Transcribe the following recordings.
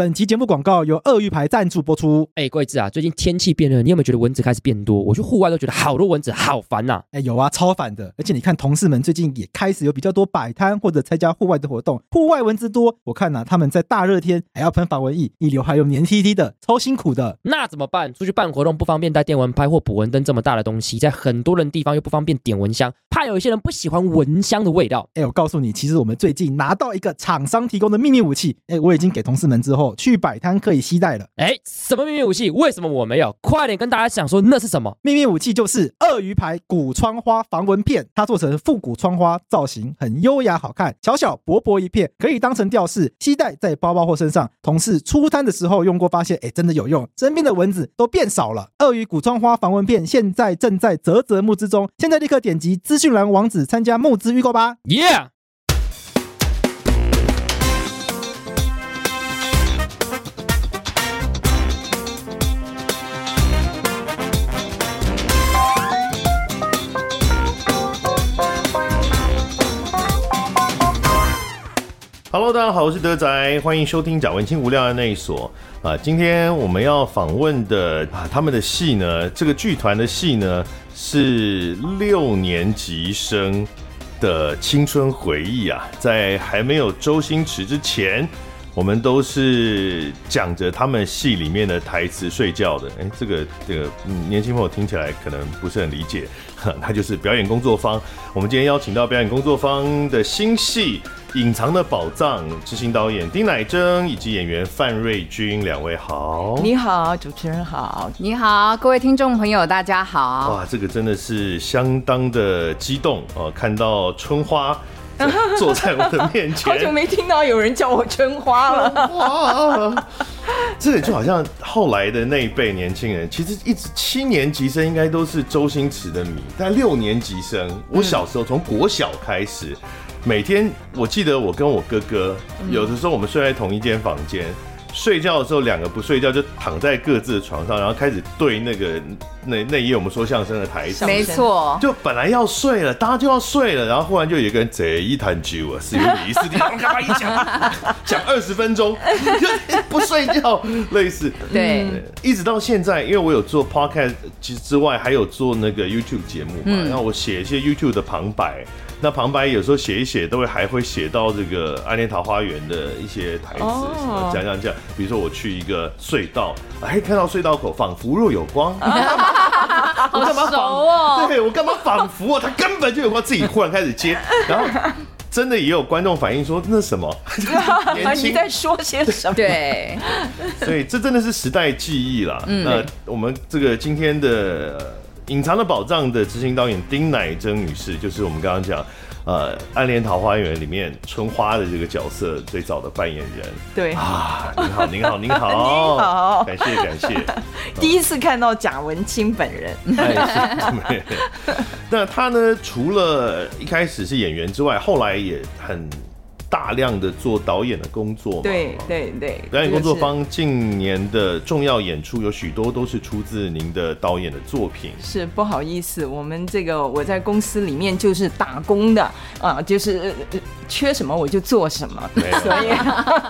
本期节目广告由鳄鱼牌赞助播出。哎，贵志啊，最近天气变热，你有没有觉得蚊子开始变多？我去户外都觉得好多蚊子，好烦呐、啊。哎，有啊，超烦的。而且你看，同事们最近也开始有比较多摆摊或者参加户外的活动，户外蚊子多。我看呐、啊，他们在大热天还要喷防蚊液，一流还有黏 T T 的，超辛苦的。那怎么办？出去办活动不方便带电蚊拍或捕蚊灯这么大的东西，在很多人地方又不方便点蚊香，怕有一些人不喜欢蚊香的味道。哎，我告诉你，其实我们最近拿到一个厂商提供的秘密武器，哎，我已经给同事们之后去摆摊可以携带了。哎，什么秘密武器？为什么我没有？快点跟大家讲说那是什么？秘密武器就是鳄鱼牌古窗花防蚊片，它做成复古窗花造型，很优雅好看，小小薄薄一片，可以当成吊饰，携带在包包或身上。同事出摊的时候用过，发现哎，真的有用，身边的蚊子都变少了。鳄鱼古窗花防蚊片现在正在泽泽募资中，现在立刻点击资讯栏网址参加募资预购吧。Yeah。Hello，大家好，我是德仔，欢迎收听贾文清无聊的那一所啊。今天我们要访问的啊，他们的戏呢，这个剧团的戏呢，是六年级生的青春回忆啊。在还没有周星驰之前，我们都是讲着他们戏里面的台词睡觉的。哎，这个这个年轻朋友听起来可能不是很理解，那就是表演工作坊。我们今天邀请到表演工作坊的新戏。隐藏的宝藏，执行导演丁乃真以及演员范瑞君两位好，你好，主持人好，你好，各位听众朋友大家好。哇，这个真的是相当的激动哦！看到春花 坐在我的面前，好久没听到有人叫我春花了。哇，这个就好像后来的那一辈年轻人，其实一直七年级生应该都是周星驰的迷，但六年级生，我小时候从国小开始。每天，我记得我跟我哥哥，有的时候我们睡在同一间房间，睡觉的时候两个不睡觉就躺在各自的床上，然后开始对那个那那一页我们说相声的台词，没错，就本来要睡了，大家就要睡了，然后忽然就有一个人贼一谈酒啊，是有理是，你干嘛一讲？讲二十分钟就不睡觉，类似。对，一直到现在，因为我有做 podcast 其实之外还有做那个 YouTube 节目嘛，然后我写一些 YouTube 的旁白。那旁白有时候写一写，都会还会写到这个《暗恋桃花源》的一些台词，什么讲讲讲。比如说我去一个隧道，哎，看到隧道口仿佛若有光，我干嘛仿？哦、对，我干嘛仿佛啊？他根本就有光，自己忽然开始接，然后真的也有观众反映说那什么？你在说些什么？对，所以这真的是时代记忆啦。嗯、那我们这个今天的。隐藏的宝藏的执行导演丁乃真女士，就是我们刚刚讲，呃，《暗恋桃花源》里面春花的这个角色最早的扮演人。对啊，您好，您好，您好，您好，感 谢感谢。第一次看到贾文清本人。那他呢？除了一开始是演员之外，后来也很。大量的做导演的工作，对对对，导演工作方近年的重要演出有许多都是出自您的导演的作品。是不好意思，我们这个我在公司里面就是打工的啊，就是缺什么我就做什么，所以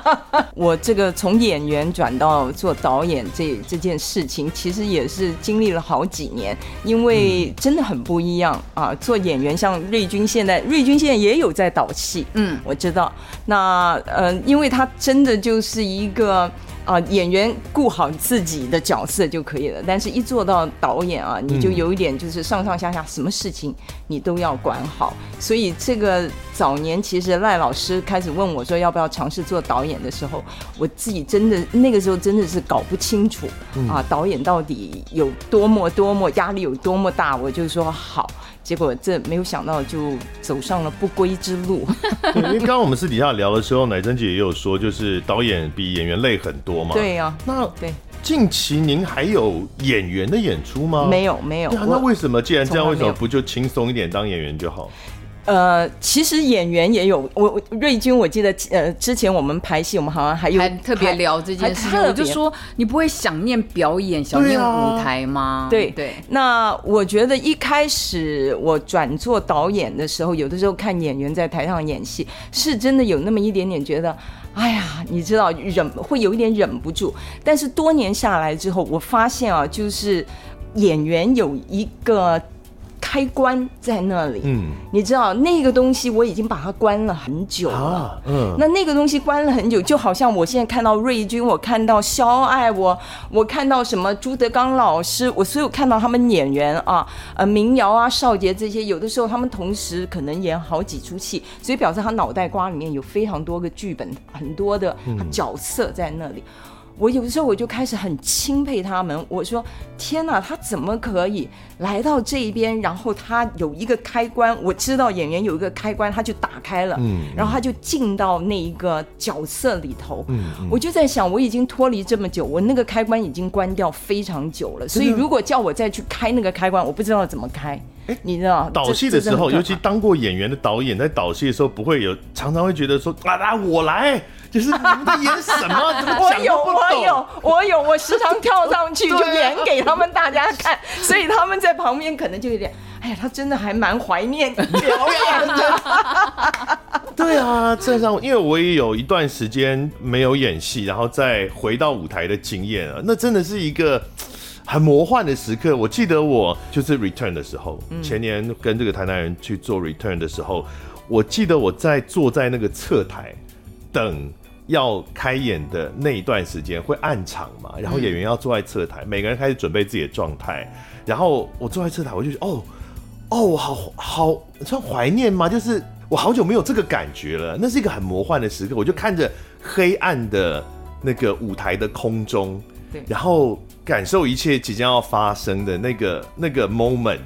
我这个从演员转到做导演这这件事情，其实也是经历了好几年，因为真的很不一样啊。做演员像瑞军现在，瑞军现在也有在导戏，嗯，我知道。那呃，因为他真的就是一个啊、呃，演员顾好自己的角色就可以了。但是，一做到导演啊，你就有一点就是上上下下什么事情你都要管好。所以，这个早年其实赖老师开始问我说要不要尝试做导演的时候，我自己真的那个时候真的是搞不清楚啊，导演到底有多么多么压力有多么大，我就说好。结果这没有想到，就走上了不归之路。因为刚刚我们私底下聊的时候，乃珍姐也有说，就是导演比演员累很多嘛。对呀、啊，那对近期您还有演员的演出吗？没有，没有。那为什么？既然这样，为什么不就轻松一点当演员就好？呃，其实演员也有我，瑞军，我记得呃，之前我们拍戏，我们好像还有还特别聊这件事情，我就说你不会想念表演，想念舞台吗？对、啊、对。对那我觉得一开始我转做导演的时候，有的时候看演员在台上演戏，是真的有那么一点点觉得，哎呀，你知道忍会有一点忍不住。但是多年下来之后，我发现啊，就是演员有一个。开关在那里，嗯，你知道那个东西我已经把它关了很久了，啊、嗯，那那个东西关了很久，就好像我现在看到瑞军，我看到肖爱，我我看到什么朱德刚老师，我所有看到他们演员啊，呃，民谣啊，少杰这些，有的时候他们同时可能演好几出戏，所以表示他脑袋瓜里面有非常多个剧本，很多的角色在那里。嗯我有的时候我就开始很钦佩他们，我说天哪，他怎么可以来到这一边？然后他有一个开关，我知道演员有一个开关，他就打开了，嗯，然后他就进到那一个角色里头，嗯，我就在想，我已经脱离这么久，我那个开关已经关掉非常久了，所以如果叫我再去开那个开关，我不知道怎么开。哎，你知道导戏的时候，尤其当过演员的导演，在导戏的时候不会有，常常会觉得说啊，来我来。就是你们在演什么？我有，我有，我有，我时常跳上去就演给他们大家看，所以他们在旁边可能就有点，哎呀，他真的还蛮怀念表演的。对啊，这样，因为我也有一段时间没有演戏，然后再回到舞台的经验啊，那真的是一个很魔幻的时刻。我记得我就是 return 的时候，前年跟这个台南人去做 return 的时候，我记得我在坐在那个侧台等。要开演的那一段时间会暗场嘛，然后演员要坐在侧台，每个人开始准备自己的状态。然后我坐在侧台，我就觉得哦哦，我好好算怀念吗？就是我好久没有这个感觉了，那是一个很魔幻的时刻。我就看着黑暗的那个舞台的空中，对，然后感受一切即将要发生的那个那个 moment。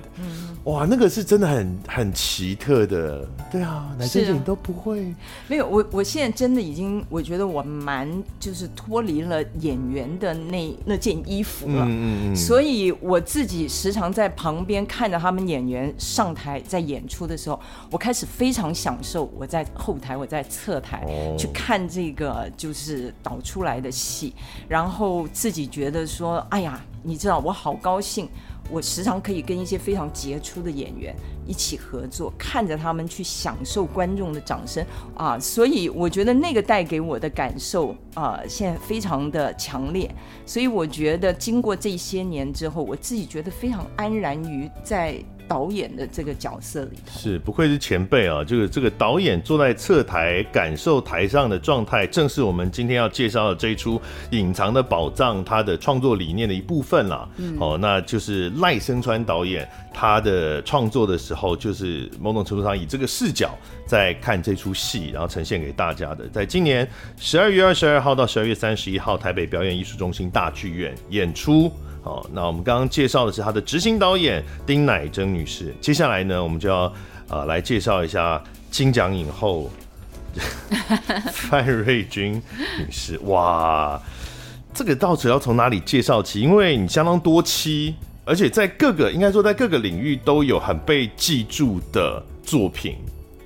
哇，那个是真的很很奇特的，对啊，男生你都不会。没有，我我现在真的已经，我觉得我蛮就是脱离了演员的那那件衣服了，嗯嗯嗯，所以我自己时常在旁边看着他们演员上台在演出的时候，我开始非常享受我在后台我在侧台去看这个就是导出来的戏，然后自己觉得说，哎呀，你知道我好高兴。我时常可以跟一些非常杰出的演员一起合作，看着他们去享受观众的掌声啊，所以我觉得那个带给我的感受啊，现在非常的强烈。所以我觉得经过这些年之后，我自己觉得非常安然于在。导演的这个角色里头是不愧是前辈啊！这个这个导演坐在侧台感受台上的状态，正是我们今天要介绍的这一出《隐藏的宝藏》他的创作理念的一部分啦。嗯、哦，那就是赖声川导演他的创作的时候，就是某种程度上以这个视角在看这出戏，然后呈现给大家的。在今年十二月二十二号到十二月三十一号，台北表演艺术中心大剧院演出。好，那我们刚刚介绍的是他的执行导演丁乃真女士。接下来呢，我们就要呃来介绍一下金奖影后范瑞君女士。哇，这个到底要从哪里介绍起？因为你相当多期，而且在各个应该说在各个领域都有很被记住的作品。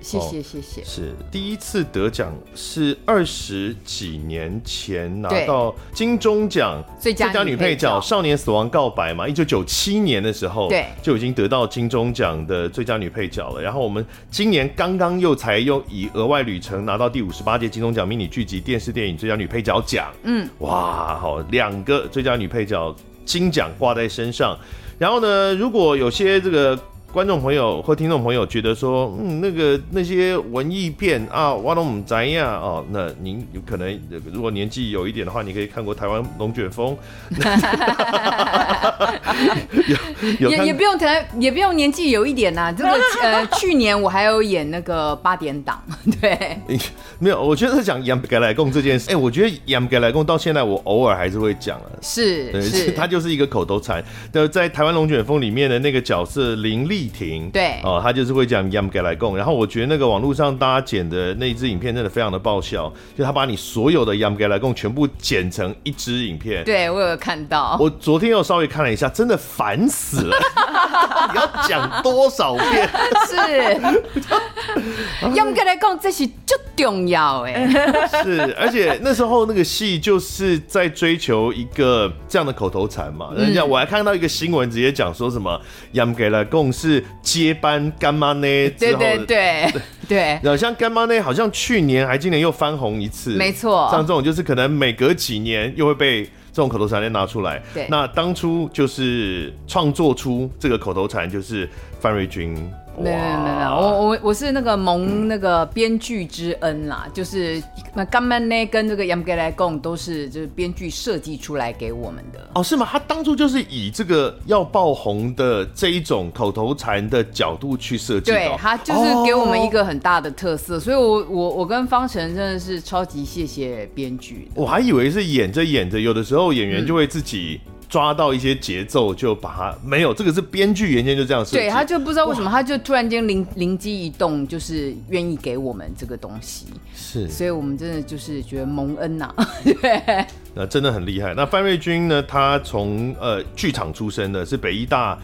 谢谢谢谢，是第一次得奖，是二十几年前拿到金钟奖最佳女配角《少年死亡告白》嘛，一九九七年的时候，对，就已经得到金钟奖的最佳女配角了。然后我们今年刚刚又才又以额外旅程拿到第五十八届金钟奖迷你剧集电视电影最佳女配角奖，嗯，哇，好，两个最佳女配角金奖挂在身上。然后呢，如果有些这个。观众朋友或听众朋友觉得说，嗯，那个那些文艺片啊，我都不知道哦，那您有可能如果年纪有一点的话，你可以看过台湾龙卷风，有也也不用台，也不用年纪有一点呐、啊。这个呃，去年我还有演那个八点档，对，没有，我觉得讲严格来贡这件事，哎、欸，我觉得严格来贡到现在我偶尔还是会讲啊，是对是，他就是一个口头禅。的在台湾龙卷风里面的那个角色林立。丽婷对哦，他就是会讲 Yam 给来供，然后我觉得那个网络上大家剪的那一支影片真的非常的爆笑，就他把你所有的 Yam 给来供全部剪成一支影片。对，我有看到，我昨天又稍微看了一下，真的烦死了。你要讲多少遍？是，严格来讲，这是最重要哎。是，而且那时候那个戏就是在追求一个这样的口头禅嘛。人家我还看到一个新闻，直接讲说什么严格来讲是接班干妈呢？对对对对。然后像干妈呢，好像去年还今年又翻红一次。没错。像这种就是可能每隔几年又会被。这种口头禅要拿出来，对，那当初就是创作出这个口头禅，就是范瑞君。没有没有没有，我我我是那个蒙那个编剧之恩啦，就是那甘曼呢跟这个杨格莱贡都是就是编剧设计出来给我们的。哦，是吗？他当初就是以这个要爆红的这一种口头禅的角度去设计，对，他就是给我们一个很大的特色，哦、所以我我我跟方晨真的是超级谢谢编剧。我还以为是演着演着，有的时候演员就会自己、嗯。抓到一些节奏就把它没有，这个是编剧原先就这样设计。对，他就不知道为什么，他就突然间灵灵机一动，就是愿意给我们这个东西。是，所以我们真的就是觉得蒙恩呐、啊。对，那真的很厉害。那范瑞军呢？他从呃剧场出身的，是北医大。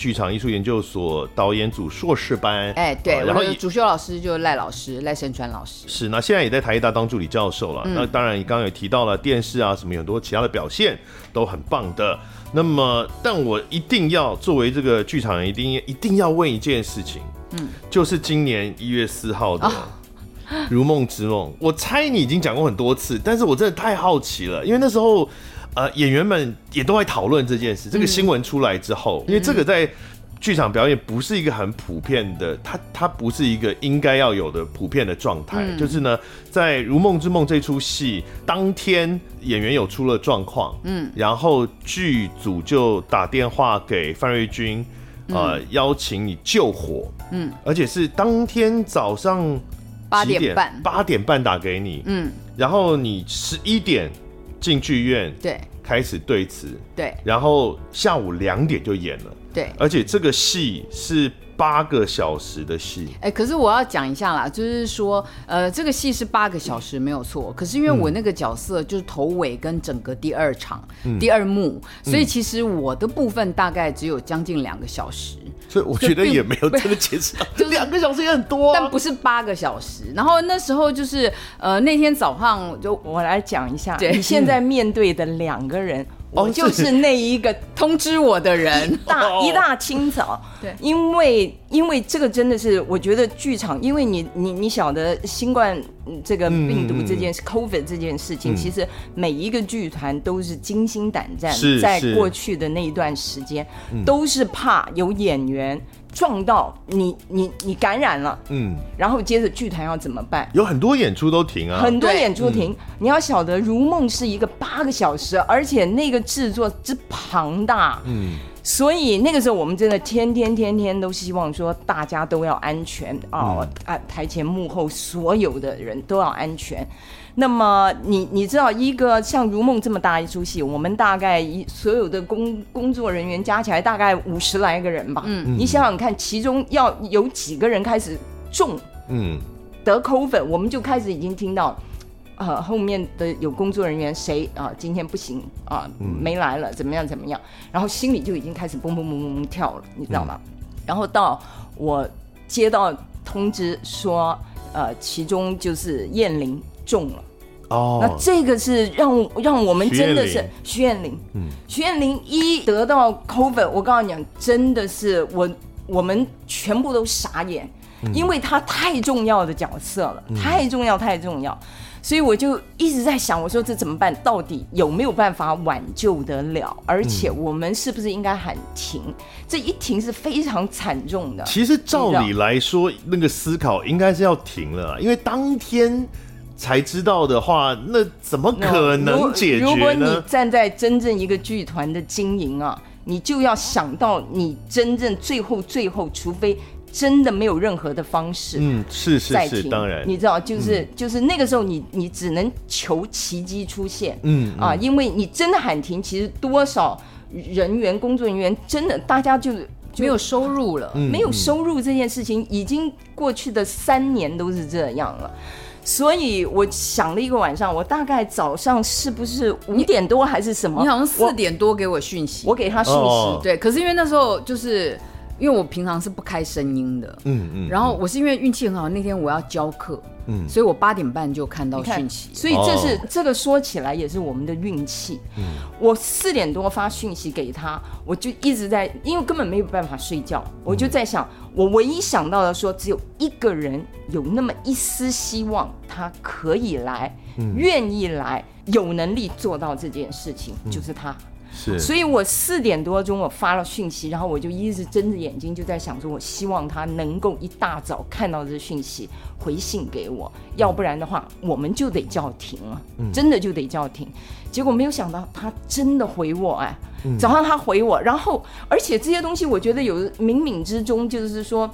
剧场艺术研究所导演组硕士班，哎，对，然后主修老师就是赖老师，赖声川老师。是，那现在也在台艺大当助理教授了。嗯、那当然，你刚刚也提到了电视啊，什么很多其他的表现都很棒的。那么，但我一定要作为这个剧场人，一定一定要问一件事情，嗯，就是今年一月四号的《如梦之梦》，我猜你已经讲过很多次，但是我真的太好奇了，因为那时候。呃，演员们也都在讨论这件事。这个新闻出来之后，嗯、因为这个在剧场表演不是一个很普遍的，它它不是一个应该要有的普遍的状态。嗯、就是呢，在《如梦之梦》这出戏当天，演员有出了状况，嗯，然后剧组就打电话给范瑞军，呃，嗯、邀请你救火，嗯，而且是当天早上八点半，八点半打给你，嗯，然后你十一点。进剧院，对，开始对词，对，然后下午两点就演了，对，而且这个戏是八个小时的戏，哎，可是我要讲一下啦，就是说，呃，这个戏是八个小时没有错，可是因为我那个角色就是头尾跟整个第二场、嗯、第二幕，所以其实我的部分大概只有将近两个小时。所以我觉得也没有真的解释，就两个小时也很多，但不是八个小时。然后那时候就是呃那天早上就我来讲一下，你现在面对的两个人，我就是。那一个通知我的人，大一大清早，对，因为因为这个真的是我觉得剧场，因为你你你晓得新冠这个病毒这件事，COVID 这件事情，其实每一个剧团都是惊心胆战，在过去的那一段时间，都是怕有演员撞到你，你你感染了，嗯，然后接着剧团要怎么办？有很多演出都停啊，很多演出停。你要晓得，《如梦》是一个八个小时，而且那个制作之庞大，嗯，所以那个时候我们真的天天天天都希望说大家都要安全啊啊，台前幕后所有的人都要安全。那么你你知道一个像《如梦》这么大一出戏，我们大概一所有的工工作人员加起来大概五十来个人吧。嗯，你想想看，其中要有几个人开始中，嗯，得 COVID，我们就开始已经听到，呃，后面的有工作人员谁啊，今天不行啊，没来了，怎么样怎么样，然后心里就已经开始蹦蹦蹦蹦跳了，你知道吗？嗯，然后到我接到通知说，呃，其中就是燕玲。中了哦，那这个是让让我们真的是徐艳玲，嗯，徐艳玲一得到 COVID，我告诉你讲，真的是我我们全部都傻眼，嗯、因为他太重要的角色了，嗯、太重要太重要，所以我就一直在想，我说这怎么办？到底有没有办法挽救得了？而且我们是不是应该喊停？这一停是非常惨重的。其实照理来说，那个思考应该是要停了，因为当天。才知道的话，那怎么可能解决呢？如果你站在真正一个剧团的经营啊，你就要想到你真正最后最后，除非真的没有任何的方式，嗯，是是是，当然，你知道，就是、嗯、就是那个时候你，你你只能求奇迹出现，嗯啊，因为你真的喊停，其实多少人员、工作人员真的大家就，就没有收入了，嗯、没有收入这件事情已经过去的三年都是这样了。所以我想了一个晚上，我大概早上是不是五点多还是什么？你好像四点多给我讯息，我给他讯息，哦、对。可是因为那时候就是因为我平常是不开声音的，嗯嗯，然后我是因为运气很好，那天我要教课，嗯，所以我八点半就看到讯息，所以这是、哦、这个说起来也是我们的运气。嗯，我四点多发讯息给他，我就一直在，因为根本没有办法睡觉，我就在想，嗯、我唯一想到的说，只有一个人有那么一丝希望，他可以来，嗯、愿意来，有能力做到这件事情，嗯、就是他。是，所以我四点多钟我发了讯息，然后我就一直睁着眼睛就在想说，我希望他能够一大早看到这讯息回信给我，要不然的话我们就得叫停了，真的就得叫停。结果没有想到他真的回我，哎，早上他回我，然后而且这些东西我觉得有冥冥之中，就是说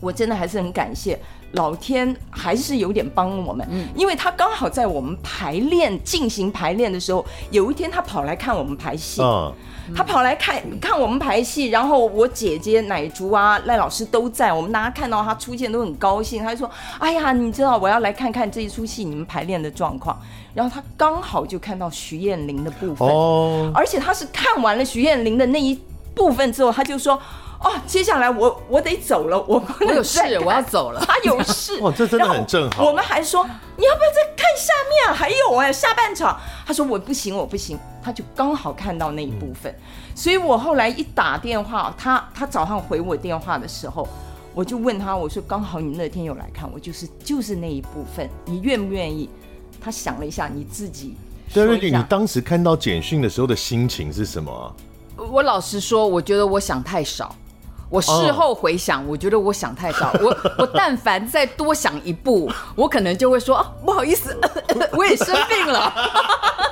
我真的还是很感谢。老天还是有点帮我们，嗯，因为他刚好在我们排练进行排练的时候，有一天他跑来看我们排戏，嗯，他跑来看看我们排戏，然后我姐姐奶竹啊赖老师都在，我们大家看到他出现都很高兴，他就说：“哎呀，你知道我要来看看这一出戏你们排练的状况。”然后他刚好就看到徐艳玲的部分，哦，而且他是看完了徐艳玲的那一部分之后，他就说。哦，接下来我我得走了，我不能我有事，我要走了。他有事，哇，这真的很正好。我们还说，你要不要再看下面？还有哎，下半场。他说我不行，我不行。他就刚好看到那一部分，嗯、所以我后来一打电话，他他早上回我电话的时候，我就问他，我说刚好你那天有来看，我就是就是那一部分，你愿不愿意？他想了一下，你自己。对，瑞丽，你当时看到简讯的时候的心情是什么？我老实说，我觉得我想太少。我事后回想，我觉得我想太少。我我但凡再多想一步，我可能就会说啊，不好意思，我也生病了。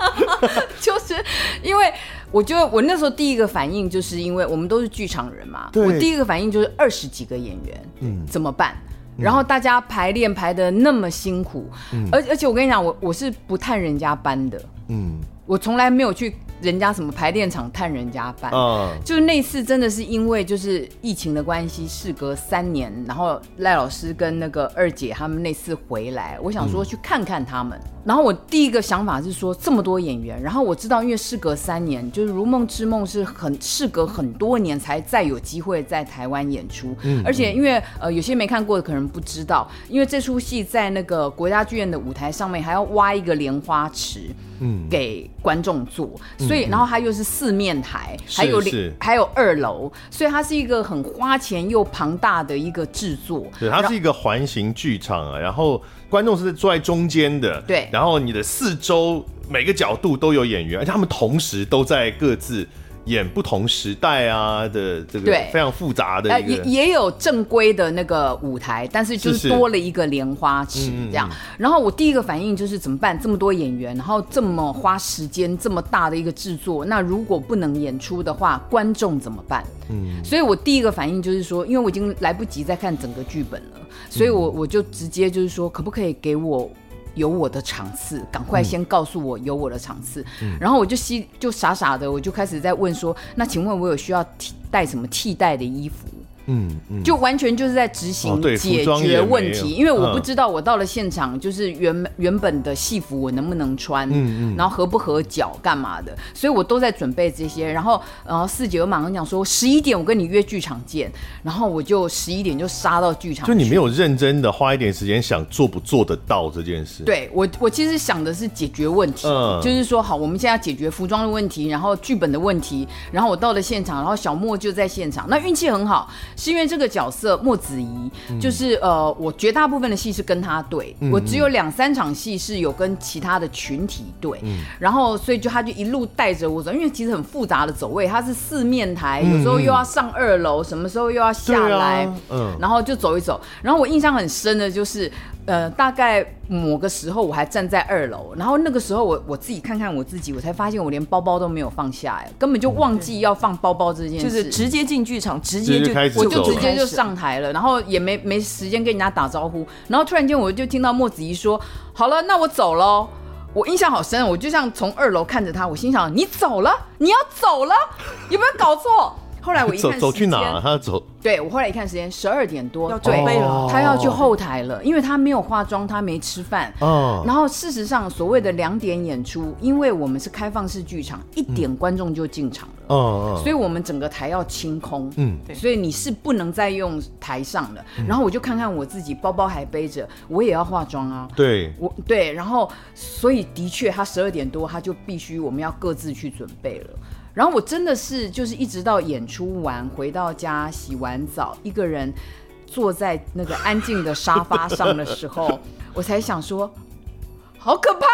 就是因为我觉得我那时候第一个反应，就是因为我们都是剧场人嘛，我第一个反应就是二十几个演员，嗯，怎么办？然后大家排练排得那么辛苦，而而且我跟你讲，我我是不探人家班的，嗯，我从来没有去。人家什么排练场探人家班，嗯，就是那次真的是因为就是疫情的关系，事隔三年，然后赖老师跟那个二姐他们那次回来，我想说去看看他们。嗯、然后我第一个想法是说这么多演员，然后我知道因为事隔三年，就是《如梦之梦》是很事隔很多年才再有机会在台湾演出，嗯，而且因为呃有些没看过的可能不知道，因为这出戏在那个国家剧院的舞台上面还要挖一个莲花池。嗯，给观众坐，所以然后它又是四面台，嗯、还有还有二楼，所以它是一个很花钱又庞大的一个制作。对，它是一个环形剧场啊，然后观众是坐在中间的，对，然后你的四周每个角度都有演员，而且他们同时都在各自。演不同时代啊的这个非常复杂的，也也有正规的那个舞台，但是就是多了一个莲花池这样。然后我第一个反应就是怎么办？这么多演员，然后这么花时间，这么大的一个制作，那如果不能演出的话，观众怎么办？嗯，所以我第一个反应就是说，因为我已经来不及再看整个剧本了，所以我我就直接就是说，可不可以给我？有我的场次，赶快先告诉我有我的场次，嗯、然后我就心就傻傻的，我就开始在问说，那请问我有需要替带什么替代的衣服？嗯，嗯，就完全就是在执行解决问题，因为我不知道我到了现场，就是原原本的戏服我能不能穿，嗯嗯，然后合不合脚，干嘛的，所以我都在准备这些。然后，然后四姐又马上讲说十一点我跟你约剧场见，然后我就十一点就杀到剧场。就你没有认真的花一点时间想做不做得到这件事？对我，我其实想的是解决问题，嗯，就是说好，我们现在要解决服装的问题，然后剧本的问题，然后我到了现场，然后小莫就在现场，那运气很好。是因为这个角色莫子仪，就是呃，我绝大部分的戏是跟他对，我只有两三场戏是有跟其他的群体对，然后所以就他就一路带着我走，因为其实很复杂的走位，他是四面台，有时候又要上二楼，什么时候又要下来，嗯，然后就走一走，然后我印象很深的就是。呃，大概某个时候我还站在二楼，然后那个时候我我自己看看我自己，我才发现我连包包都没有放下，哎，根本就忘记要放包包这件事，就是直接进剧场，直接就我就直接就上台了，然后也没没时间跟人家打招呼，然后突然间我就听到莫子怡说：“好了，那我走喽。”我印象好深，我就像从二楼看着他，我心想：“你走了，你要走了，有没有搞错？”后来我一看走走去哪儿？他要走。对，我后来一看时间，十二点多，要准备了，哦他要去后台了，因为他没有化妆，他没吃饭。哦，然后事实上，所谓的两点演出，因为我们是开放式剧场，一点观众就进场了，嗯嗯，所以我们整个台要清空。嗯，对所以你是不能再用台上的。然后我就看看我自己，包包还背着，我也要化妆啊。对，我对，然后所以的确，他十二点多他就必须我们要各自去准备了。然后我真的是就是一直到演出完回到家洗完澡，一个人坐在那个安静的沙发上的时候，我才想说，好可怕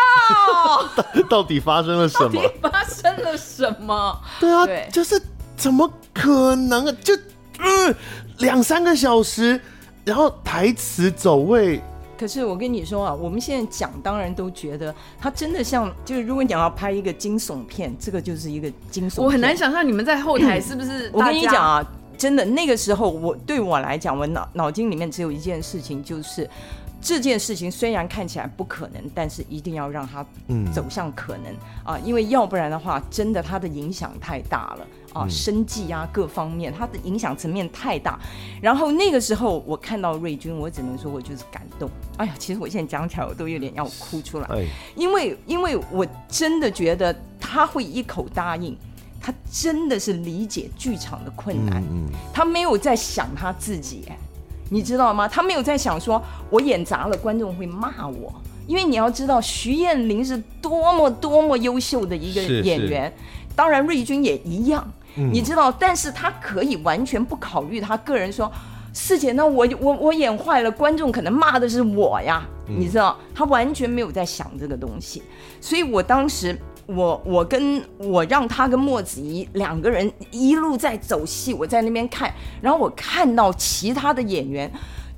哦！到底发生了什么？到底发生了什么？对啊，对就是怎么可能啊？就嗯，两三个小时，然后台词走位。可是我跟你说啊，我们现在讲，当然都觉得它真的像，就是如果你要拍一个惊悚片，这个就是一个惊悚片。我很难想象你们在后台是不是？我跟你讲啊，真的那个时候我，我对我来讲，我脑脑筋里面只有一件事情，就是这件事情虽然看起来不可能，但是一定要让它走向可能、嗯、啊，因为要不然的话，真的它的影响太大了。啊，生计啊，各方面，它的影响层面太大。然后那个时候，我看到瑞军，我只能说我就是感动。哎呀，其实我现在讲起来，我都有点要哭出来。哎，因为因为我真的觉得他会一口答应，他真的是理解剧场的困难。嗯，他没有在想他自己，哎，你知道吗？他没有在想说我演砸了，观众会骂我。因为你要知道，徐艳玲是多么多么优秀的一个演员，当然瑞军也一样。你知道，但是他可以完全不考虑他个人说，四姐，那我我我演坏了，观众可能骂的是我呀，你知道，他完全没有在想这个东西，所以我当时，我我跟我让他跟莫子怡两个人一路在走戏，我在那边看，然后我看到其他的演员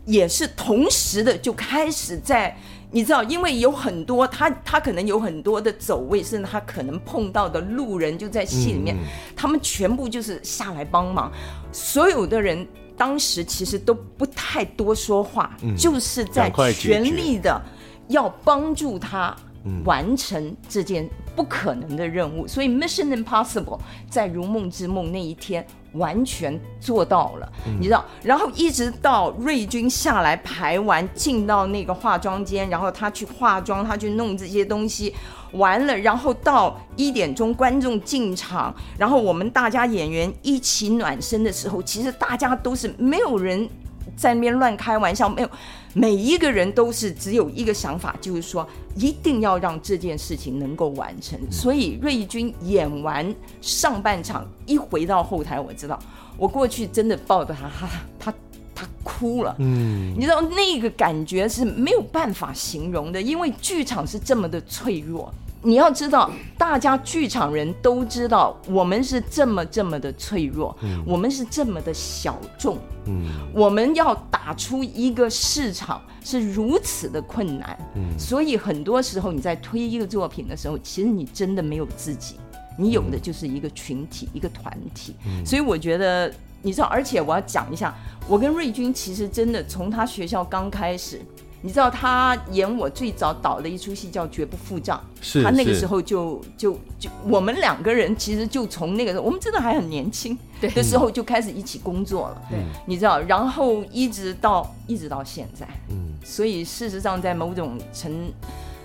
也是同时的就开始在。你知道，因为有很多他，他可能有很多的走位，甚至他可能碰到的路人就在戏里面，嗯、他们全部就是下来帮忙。所有的人当时其实都不太多说话，嗯、就是在全力的要帮助他完成这件不可能的任务。所以 Mission Impossible 在如梦之梦那一天。完全做到了，你知道，然后一直到瑞军下来排完，进到那个化妆间，然后他去化妆，他去弄这些东西，完了，然后到一点钟观众进场，然后我们大家演员一起暖身的时候，其实大家都是没有人在那边乱开玩笑，没有。每一个人都是只有一个想法，就是说一定要让这件事情能够完成。所以瑞军演完上半场，一回到后台，我知道我过去真的抱着他，他他他哭了。嗯，你知道那个感觉是没有办法形容的，因为剧场是这么的脆弱。你要知道，大家剧场人都知道，我们是这么这么的脆弱，嗯、我们是这么的小众，嗯，我们要打出一个市场是如此的困难，嗯，所以很多时候你在推一个作品的时候，其实你真的没有自己，你有的就是一个群体，嗯、一个团体，嗯、所以我觉得，你知道，而且我要讲一下，我跟瑞军其实真的从他学校刚开始。你知道他演我最早导的一出戏叫《绝不付账》，是他那个时候就就就我们两个人其实就从那个时候，我们真的还很年轻的时候就开始一起工作了，对，你知道，然后一直到一直到现在，嗯，所以事实上在某种程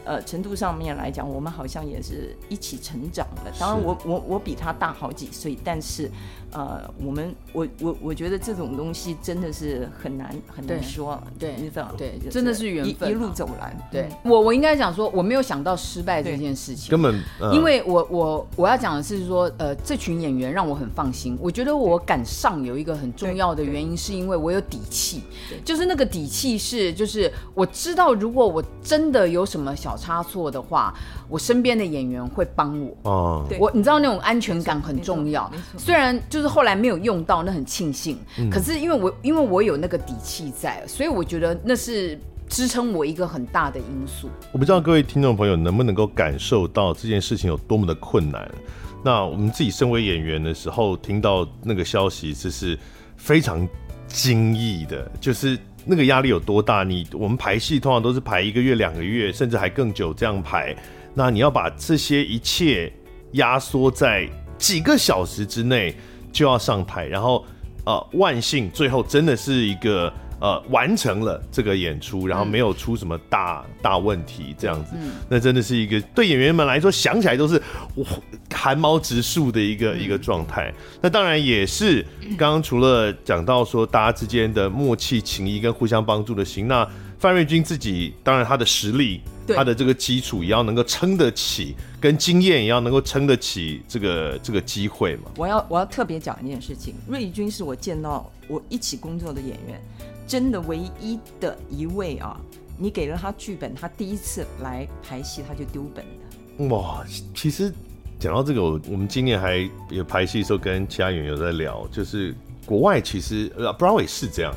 呃程度上面来讲，我们好像也是一起成长的。当然我，我我我比他大好几岁，但是。呃，我们我我我觉得这种东西真的是很难很难说，对，你知道，对，真的是缘分，一一路走来。对我，我应该讲说，我没有想到失败这件事情，根本，因为我我我要讲的是说，呃，这群演员让我很放心。我觉得我敢上有一个很重要的原因，是因为我有底气，就是那个底气是，就是我知道如果我真的有什么小差错的话，我身边的演员会帮我。哦，我你知道那种安全感很重要，虽然就。就是后来没有用到，那很庆幸。嗯、可是因为我因为我有那个底气在，所以我觉得那是支撑我一个很大的因素。我不知道各位听众朋友能不能够感受到这件事情有多么的困难。那我们自己身为演员的时候，听到那个消息，这是非常惊异的。就是那个压力有多大？你我们排戏通常都是排一个月、两个月，甚至还更久这样排。那你要把这些一切压缩在几个小时之内。就要上台，然后呃，万幸最后真的是一个。呃，完成了这个演出，然后没有出什么大、嗯、大问题，这样子，嗯、那真的是一个对演员们来说想起来都是寒毛直竖的一个、嗯、一个状态。那当然也是刚刚除了讲到说大家之间的默契、情谊跟互相帮助的心，那范瑞军自己当然他的实力、对他的这个基础也要能够撑得起，跟经验也要能够撑得起这个这个机会嘛。我要我要特别讲一件事情，瑞军是我见到我一起工作的演员。真的唯一的一位啊！你给了他剧本，他第一次来排戏他就丢本的。哇，其实讲到这个，我我们今年还有排戏的时候跟其他演员有在聊，就是国外其实呃，Broadway 是这样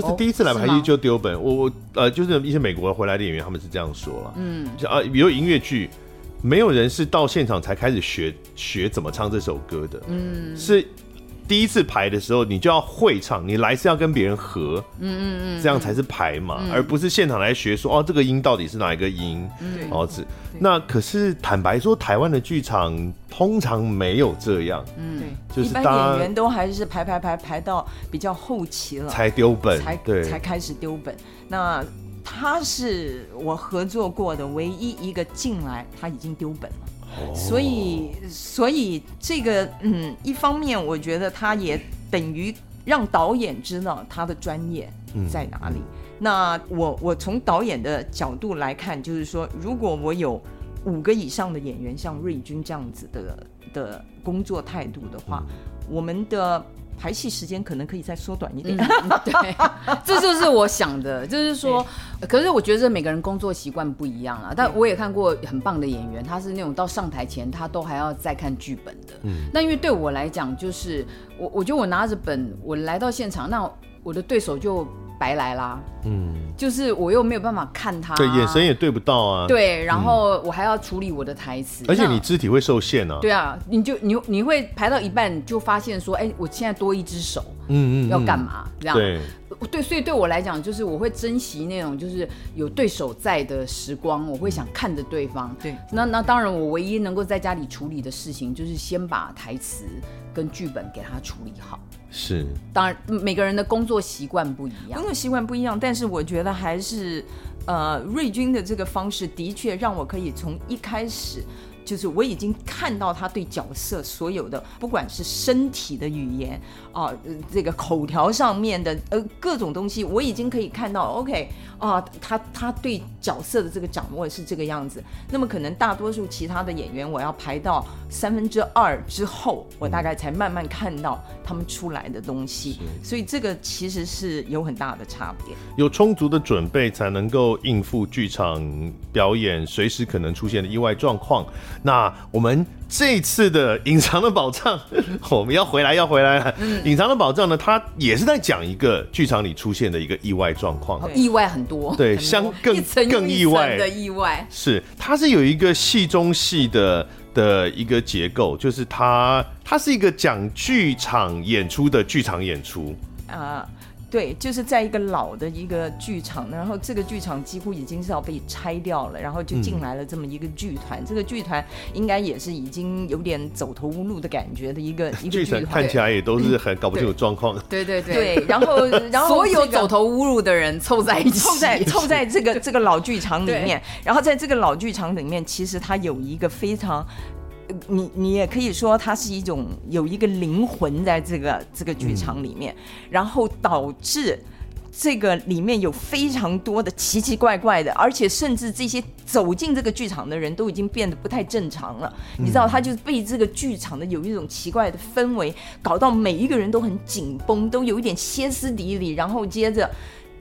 就是第一次来排戏就丢本。哦、我我呃，就是一些美国回来的演员他们是这样说了，嗯，啊，比如音乐剧，没有人是到现场才开始学学怎么唱这首歌的，嗯，是。第一次排的时候，你就要会唱，你来是要跟别人合，嗯嗯嗯，这样才是排嘛，嗯、而不是现场来学说哦，这个音到底是哪一个音，嗯，哦是。那可是坦白说，台湾的剧场通常没有这样，嗯，对，就是一般演员都还是排排排排到比较后期了才丢本，才对，才开始丢本。那他是我合作过的唯一一个进来他已经丢本了。所以，所以这个，嗯，一方面我觉得他也等于让导演知道他的专业在哪里。嗯、那我我从导演的角度来看，就是说，如果我有五个以上的演员像瑞军这样子的的工作态度的话，嗯、我们的。排戏时间可能可以再缩短一点，嗯，对，这就是我想的，就是说，可是我觉得每个人工作习惯不一样了。但我也看过很棒的演员，他是那种到上台前他都还要再看剧本的。嗯，那因为对我来讲，就是我我觉得我拿着本，我来到现场，那我的对手就。白来啦，嗯，就是我又没有办法看他，对，眼神也对不到啊，对，然后我还要处理我的台词，而且你肢体会受限啊，对啊，你就你你会排到一半就发现说，哎，我现在多一只手，嗯嗯，要干嘛？这样，对，对，所以对我来讲，就是我会珍惜那种就是有对手在的时光，我会想看着对方，对，那那当然，我唯一能够在家里处理的事情，就是先把台词跟剧本给他处理好。是，当然每个人的工作习惯不一样，工作习惯不一样，但是我觉得还是，呃，瑞军的这个方式的确让我可以从一开始。就是我已经看到他对角色所有的，不管是身体的语言啊，这个口条上面的呃各种东西，我已经可以看到。OK 啊，他他对角色的这个掌握是这个样子。那么可能大多数其他的演员，我要排到三分之二之后，我大概才慢慢看到他们出来的东西。所以这个其实是有很大的差别。有充足的准备才能够应付剧场表演随时可能出现的意外状况。那我们这次的隐藏的宝藏，我们要回来，要回来了。隐藏的宝藏呢，它也是在讲一个剧场里出现的一个意外状况，意外很多，对，相更更意外。的意外。是，它是有一个戏中戏的的一个结构，就是它它是一个讲剧场演出的剧场演出。啊。对，就是在一个老的一个剧场，然后这个剧场几乎已经是要被拆掉了，然后就进来了这么一个剧团。嗯、这个剧团应该也是已经有点走投无路的感觉的一个 一个剧团，看起来也都是很搞不清楚状况。对对对，对，然后 然后所有走投无路的人凑在一起，凑在凑在这个这个老剧场里面，然后在这个老剧场里面，其实它有一个非常。你你也可以说它是一种有一个灵魂在这个这个剧场里面，嗯、然后导致这个里面有非常多的奇奇怪怪的，而且甚至这些走进这个剧场的人都已经变得不太正常了。嗯、你知道，他就是被这个剧场的有一种奇怪的氛围搞到每一个人都很紧绷，都有一点歇斯底里。然后接着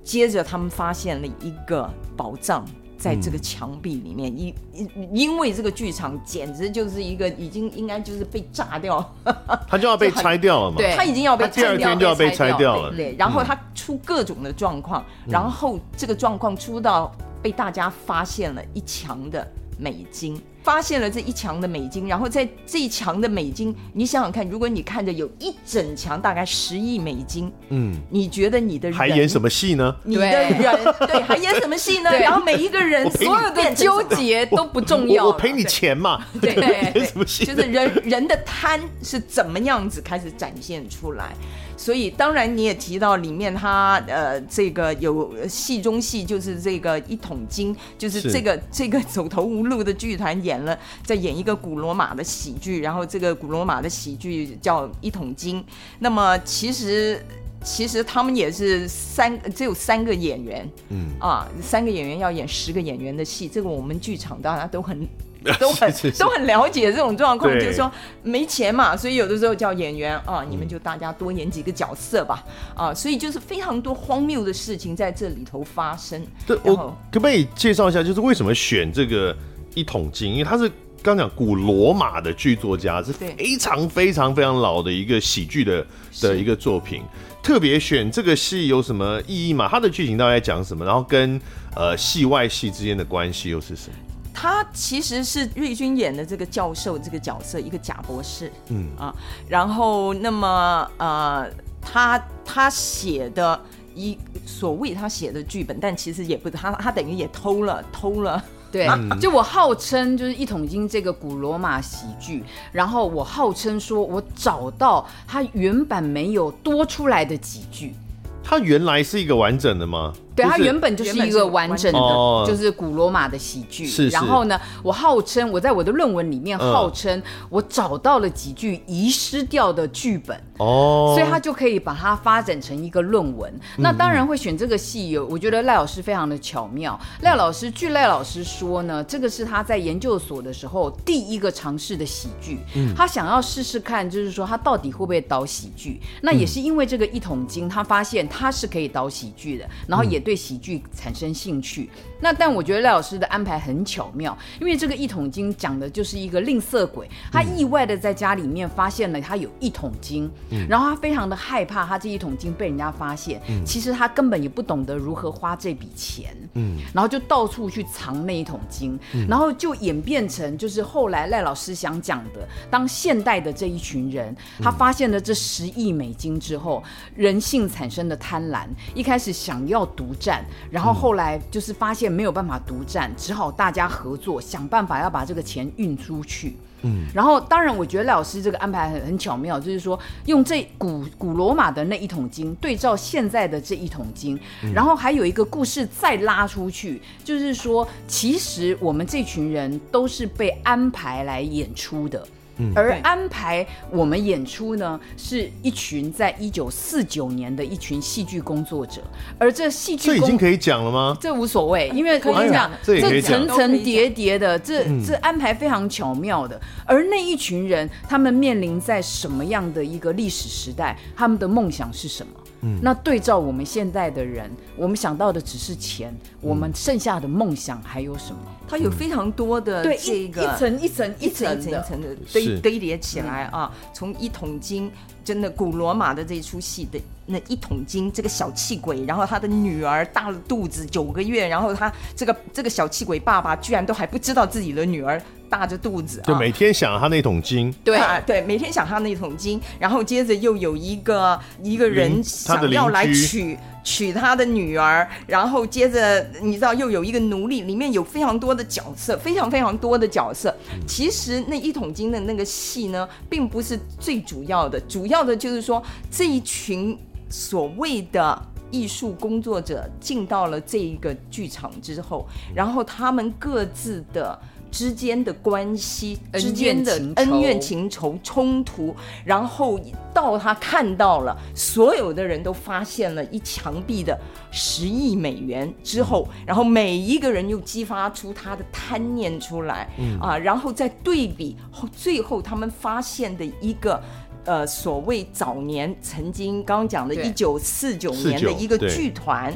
接着他们发现了一个宝藏。在这个墙壁里面，因因、嗯、因为这个剧场简直就是一个已经应该就是被炸掉，他就要被拆掉了嘛？对，他已经要被拆掉，第二天就要被拆掉了。对，然后他出各种的状况，嗯、然后这个状况出到被大家发现了一墙的美金。发现了这一墙的美金，然后在这一墙的美金，你想想看，如果你看着有一整墙大概十亿美金，嗯，你觉得你的人还演什么戏呢？你的人对，对，还演什么戏呢？然后每一个人所有的纠结都不重要，我赔你钱嘛？对，演什么戏？就是人人的贪是怎么样子开始展现出来。所以当然你也提到里面他呃这个有戏中戏，就是这个一桶金，就是这个 这个走投无路的剧团演了在演一个古罗马的喜剧，然后这个古罗马的喜剧叫一桶金。那么其实其实他们也是三只有三个演员，嗯啊三个演员要演十个演员的戏，这个我们剧场大家都很。都很都很了解这种状况，就是说没钱嘛，所以有的时候叫演员啊，你们就大家多演几个角色吧，啊，所以就是非常多荒谬的事情在这里头发生。对，我可不可以介绍一下，就是为什么选这个一桶金？因为他是刚讲古罗马的剧作家，是非常非常非常老的一个喜剧的的一个作品。特别选这个戏有什么意义吗？它的剧情到底在讲什么？然后跟呃戏外戏之间的关系又是什么？他其实是瑞军演的这个教授这个角色，一个假博士，嗯。啊，然后那么呃，他他写的一所谓他写的剧本，但其实也不他，他等于也偷了偷了，对，就我号称就是一桶金这个古罗马喜剧，然后我号称说我找到他原版没有多出来的几句，他原来是一个完整的吗？对，它原本就是一个完整的，就是古罗马的喜剧。是。然后呢，我号称我在我的论文里面号称我找到了几句遗失掉的剧本。哦。所以他就可以把它发展成一个论文。那当然会选这个戏，有我觉得赖老师非常的巧妙。赖老师，据赖老师说呢，这个是他在研究所的时候第一个尝试的喜剧。嗯。他想要试试看，就是说他到底会不会导喜剧。那也是因为这个一桶金，他发现他是可以导喜剧的，然后也。对喜剧产生兴趣，那但我觉得赖老师的安排很巧妙，因为这个一桶金讲的就是一个吝啬鬼，他意外的在家里面发现了他有一桶金，嗯、然后他非常的害怕他这一桶金被人家发现，嗯、其实他根本也不懂得如何花这笔钱，嗯，然后就到处去藏那一桶金，嗯、然后就演变成就是后来赖老师想讲的，当现代的这一群人他发现了这十亿美金之后，人性产生的贪婪，一开始想要独战，然后后来就是发现没有办法独占，只好大家合作，想办法要把这个钱运出去。嗯，然后当然，我觉得赖老师这个安排很很巧妙，就是说用这古古罗马的那一桶金对照现在的这一桶金，然后还有一个故事再拉出去，就是说其实我们这群人都是被安排来演出的。而安排我们演出呢，是一群在一九四九年的一群戏剧工作者，而这戏剧这已经可以讲了吗？这无所谓，因为可以讲，哎、这层层叠叠的，这这安排非常巧妙的。而那一群人，他们面临在什么样的一个历史时代？他们的梦想是什么？嗯，那对照我们现在的人，我们想到的只是钱，嗯、我们剩下的梦想还有什么？它有非常多的这个一层一层一层一层一层的堆堆叠起来啊，从一桶金，真的古罗马的这一出戏的那一桶金，这个小气鬼，然后他的女儿大了肚子九个月，然后他这个这个小气鬼爸爸居然都还不知道自己的女儿。大着肚子，就每天想他那桶金，对。啊，对，每天想他那桶金，然后接着又有一个一个人想要来娶娶他的女儿，然后接着你知道又有一个奴隶，里面有非常多的角色，非常非常多的角色。其实那一桶金的那个戏呢，并不是最主要的，主要的就是说这一群所谓的艺术工作者进到了这一个剧场之后，然后他们各自的。之间的关系，之间的恩怨情仇冲突，然后到他看到了所有的人都发现了一墙壁的十亿美元之后，然后每一个人又激发出他的贪念出来，嗯、啊，然后再对比后，最后他们发现的一个呃所谓早年曾经刚刚讲的一九四九年的一个剧团。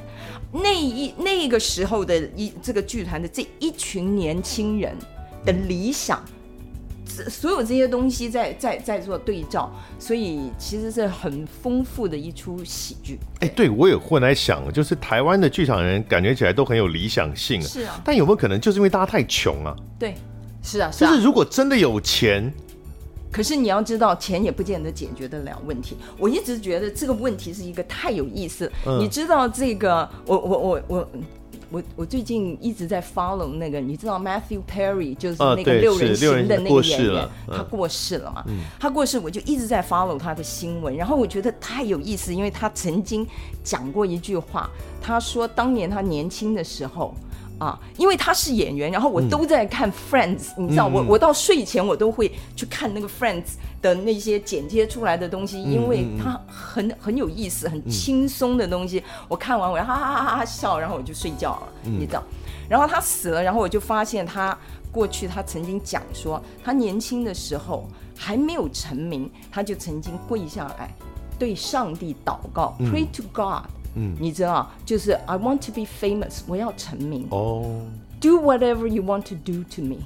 那一那个时候的一这个剧团的这一群年轻人的理想，所有这些东西在在在做对照，所以其实是很丰富的一出喜剧。哎，对我也会来想，就是台湾的剧场人感觉起来都很有理想性，是啊，但有没有可能就是因为大家太穷啊？对，是啊，是啊，就是如果真的有钱。可是你要知道，钱也不见得解决得了问题。我一直觉得这个问题是一个太有意思。嗯、你知道这个，我我我我我我最近一直在 follow 那个，你知道 Matthew Perry 就是那个六人行的那个演员，他过世了嘛？嗯、他过世，我就一直在 follow 他的新闻。然后我觉得太有意思，因为他曾经讲过一句话，他说当年他年轻的时候。啊，因为他是演员，然后我都在看 Friends，嗯，你知道，我我到睡前我都会去看那个 Friends 的那些剪接出来的东西，因为他很很有意思，很轻松的东西。我看完我要哈哈哈哈笑，然后我就睡觉了，你知道。然后他死了，然后我就发现他过去他曾经讲说，他年轻的时候还没有成名，他就曾经跪下来对上帝祷告，Pray to God。嗯，你知道，就是 I want to be famous，我要成名。哦，oh，Do whatever you want to do to me，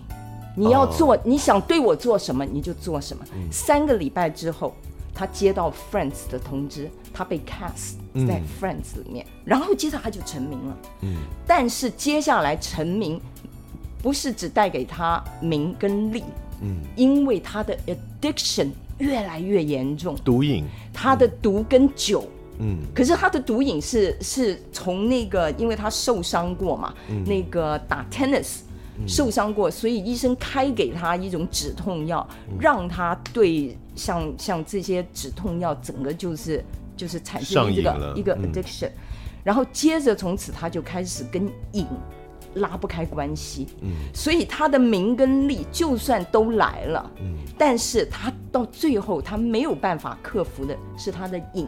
你要做，oh. 你想对我做什么，你就做什么。嗯，三个礼拜之后，他接到 Friends 的通知，他被 cast 在 Friends 里面，嗯，然后接着他就成名了。嗯，但是接下来成名不是只带给他名跟利，嗯，因为他的 addiction 越来越严重，毒瘾，他的毒跟酒。嗯，可是他的毒瘾是是从那个，因为他受伤过嘛，嗯、那个打 tennis 受伤过，所以医生开给他一种止痛药，嗯、让他对像像这些止痛药整个就是就是产生这个一个 addiction，、嗯、然后接着从此他就开始跟瘾拉不开关系，嗯，所以他的名跟利就算都来了，嗯，但是他到最后他没有办法克服的是他的瘾。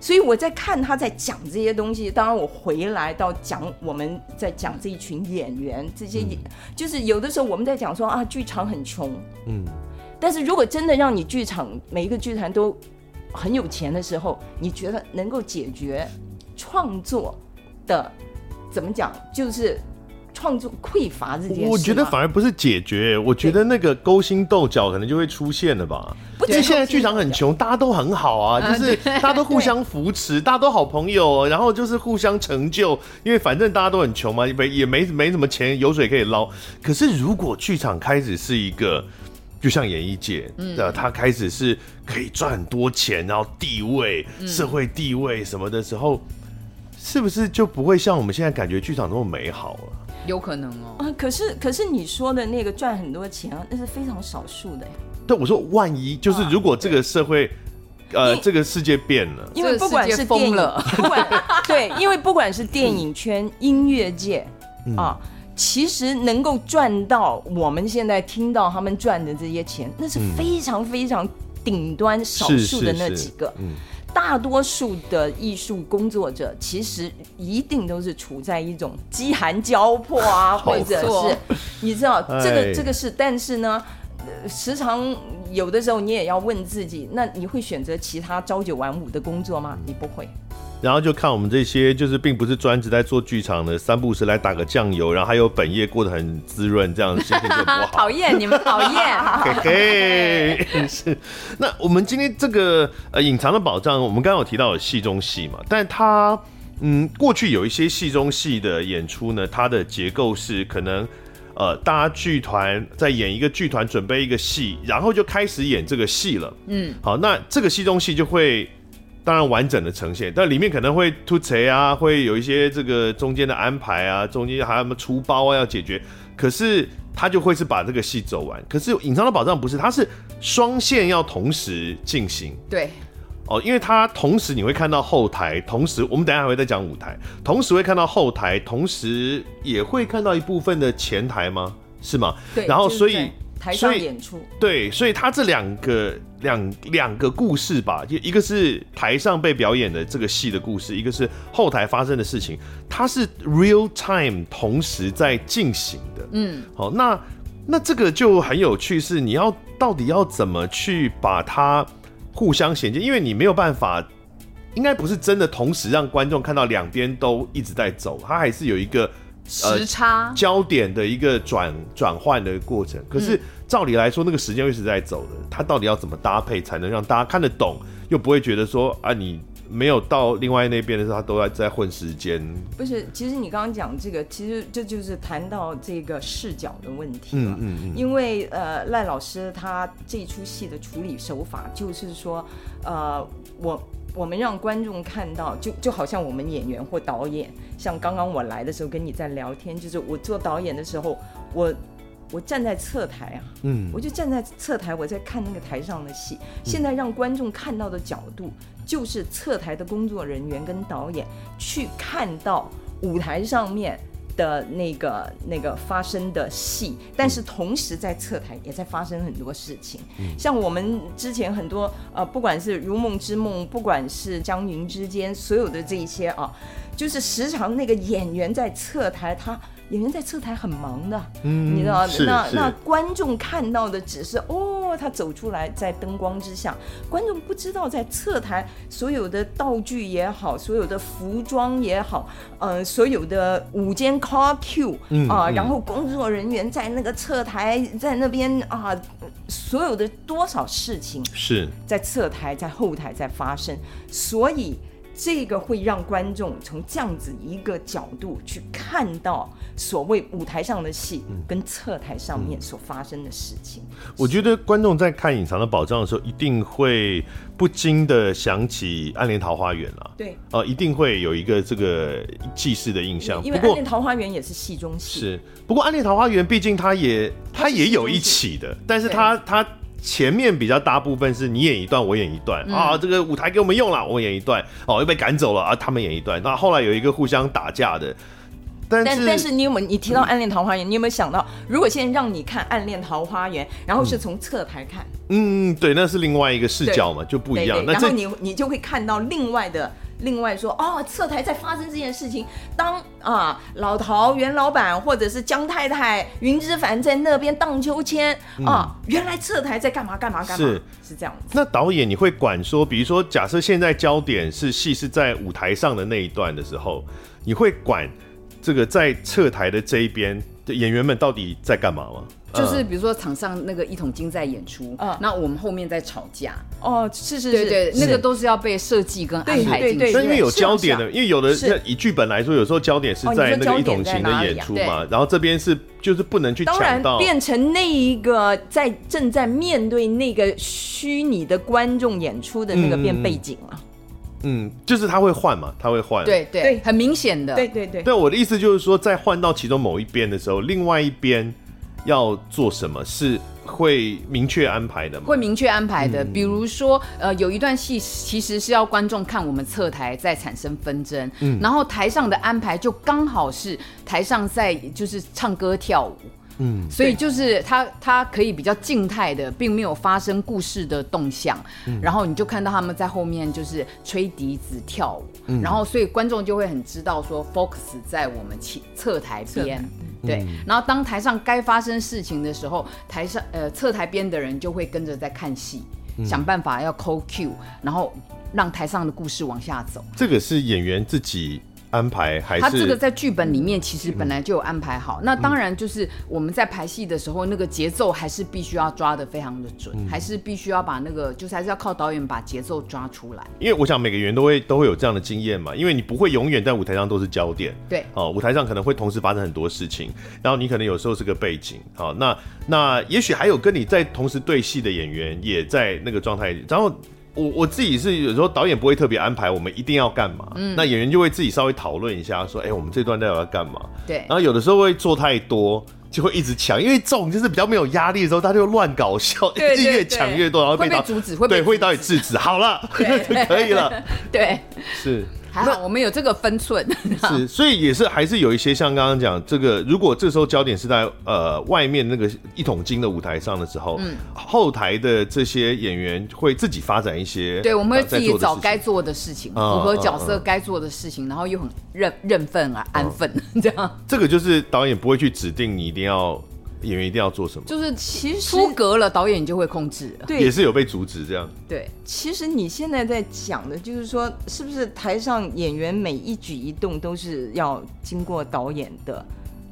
所以我在看他在讲这些东西，当然我回来到讲我们在讲这一群演员，这些演就是有的时候我们在讲说啊，剧场很穷，嗯，但是如果真的让你剧场每一个剧团都很有钱的时候，你觉得能够解决创作的怎么讲就是？创作匮乏这件事，我觉得反而不是解决，我觉得那个勾心斗角可能就会出现了吧。不是现在剧场很穷，大家都很好啊，就是大家都互相扶持，大家都好朋友，然后就是互相成就，因为反正大家都很穷嘛，没也没没什么钱，有水可以捞。可是如果剧场开始是一个，就像演艺界，嗯，他开始是可以赚很多钱，然后地位、社会地位什么的时候，是不是就不会像我们现在感觉剧场那么美好了？有可能哦，啊，可是可是你说的那个赚很多钱啊，那是非常少数的。呀。对，我说万一就是如果这个社会，啊、呃，这个世界变了，因为不管是电影，不管 对，因为不管是电影圈、嗯、音乐界啊，其实能够赚到我们现在听到他们赚的这些钱，那是非常非常顶端少数的那几个。嗯。大多数的艺术工作者其实一定都是处在一种饥寒交迫啊，或者是你知道这个这个是，但是呢，时常有的时候你也要问自己，那你会选择其他朝九晚五的工作吗？你不会。然后就看我们这些，就是并不是专职在做剧场的三不五时来打个酱油，然后还有本业过得很滋润，这样心情就不好。讨厌你们，讨厌。嘿 嘿，是。那我们今天这个呃隐藏的宝藏，我们刚刚有提到有戏中戏嘛？但它嗯，过去有一些戏中戏的演出呢，它的结构是可能呃，大家剧团在演一个剧团准备一个戏，然后就开始演这个戏了。嗯，好，那这个戏中戏就会。当然完整的呈现，但里面可能会突锤啊，会有一些这个中间的安排啊，中间还有什么出包啊要解决。可是他就会是把这个戏走完。可是隐藏的宝藏不是，它是双线要同时进行。对，哦，因为它同时你会看到后台，同时我们等一下还会再讲舞台，同时会看到后台，同时也会看到一部分的前台吗？是吗？对，然后所以。台上演出，对，所以他这两个两两个故事吧，就一个是台上被表演的这个戏的故事，一个是后台发生的事情，它是 real time 同时在进行的。嗯，好，那那这个就很有趣，是你要到底要怎么去把它互相衔接，因为你没有办法，应该不是真的同时让观众看到两边都一直在走，它还是有一个时差焦点的一个转转换的过程。可是照理来说，那个时间又是在走的，它到底要怎么搭配才能让大家看得懂，又不会觉得说啊你。没有到另外那边的时候，他都在在混时间。不是，其实你刚刚讲这个，其实这就是谈到这个视角的问题了。嗯嗯嗯。因为呃，赖老师他这出戏的处理手法，就是说，呃，我我们让观众看到，就就好像我们演员或导演，像刚刚我来的时候跟你在聊天，就是我做导演的时候，我。我站在侧台啊，嗯，我就站在侧台，我在看那个台上的戏。现在让观众看到的角度，就是侧台的工作人员跟导演去看到舞台上面的那个那个发生的戏，但是同时在侧台也在发生很多事情。像我们之前很多呃，不管是《如梦之梦》，不管是《江云之间》，所有的这一些啊，就是时常那个演员在侧台他。演员在侧台很忙的，嗯，你知道，那那观众看到的只是哦，他走出来在灯光之下，观众不知道在侧台所有的道具也好，所有的服装也好，呃，所有的舞间 call cue 啊，嗯、然后工作人员在那个侧台在那边啊，所有的多少事情是。在侧台在后台在发生，所以。这个会让观众从这样子一个角度去看到所谓舞台上的戏跟侧台上面所发生的事情。我觉得观众在看《隐藏的宝藏》的时候，一定会不禁的想起《暗恋桃花源》了。对，呃，一定会有一个这个既视的印象。因为《暗恋桃花源》也是戏中戏。是，不过《暗恋桃花源》毕竟它也它也有一起的，但是它它。前面比较大部分是你演一段，我演一段、嗯、啊，这个舞台给我们用了，我演一段，哦，又被赶走了啊，他们演一段。那后来有一个互相打架的，但是但，但是你有没有你提到《暗恋桃花源》嗯，你有没有想到，如果现在让你看《暗恋桃花源》，然后是从侧台看，嗯，对，那是另外一个视角嘛，就不一样。对对对，然后你你就会看到另外的。另外说哦，侧台在发生这件事情，当啊老陶袁老板或者是江太太云之凡在那边荡秋千啊，原来侧台在干嘛干嘛干嘛，是是这样子。那导演你会管说，比如说假设现在焦点是戏是在舞台上的那一段的时候，你会管这个在侧台的这一边的演员们到底在干嘛吗？就是比如说场上那个一桶金在演出，嗯，那我们后面在吵架，哦，是是是，对对，那个都是要被设计跟安排进去。但因为有焦点的，因为有的像以剧本来说，有时候焦点是在那个一桶金的演出嘛，然后这边是就是不能去抢到，变成那一个在正在面对那个虚拟的观众演出的那个变背景了。嗯，就是他会换嘛，他会换，对对，很明显的，对对对。对，我的意思就是说，在换到其中某一边的时候，另外一边。要做什么是会明确安排的吗？会明确安排的，比如说，呃，有一段戏其实是要观众看我们侧台在产生纷争，嗯，然后台上的安排就刚好是台上在就是唱歌跳舞。嗯，所以就是他，他可以比较静态的，并没有发生故事的动向，嗯，然后你就看到他们在后面就是吹笛子跳舞，嗯，然后所以观众就会很知道说 focus 在我们侧侧台边，对，嗯，然后当台上该发生事情的时候，台上呃侧台边的人就会跟着在看戏，嗯，想办法要 call cue，然后让台上的故事往下走。这个是演员自己。安排还是他这个在剧本里面其实本来就有安排好，嗯、那当然就是我们在排戏的时候，那个节奏还是必须要抓的非常的准，嗯、还是必须要把那个就是还是要靠导演把节奏抓出来。因为我想每个演员都会都会有这样的经验嘛，因为你不会永远在舞台上都是焦点，对，哦，舞台上可能会同时发生很多事情，然后你可能有时候是个背景，好，那那也许还有跟你在同时对戏的演员也在那个状态，然后。我我自己是有时候导演不会特别安排我们一定要干嘛，嗯，那演员就会自己稍微讨论一下，说，哎、欸，我们这段到底要干嘛？对，然后有的时候会做太多，就会一直抢，因为这种就是比较没有压力的时候，他就乱搞笑，越抢越多，然后被，被阻止，对会导演制止，好了，就可以了，对，是。还好我们有这个分寸，是，所以也是还是有一些像刚刚讲这个，如果这时候焦点是在呃外面那个一桶金的舞台上的时候，嗯，后台的这些演员会自己发展一些，对，我们会自己找该做的事情，符合角色该做的事情，然后又很认认份啊，安分 这样。这个就是导演不会去指定你一定要演员一定要做什么？就是其实出格了，导演就会控制了。对也是有被阻止这样。对，其实你现在在讲的，就是说，是不是台上演员每一举一动都是要经过导演的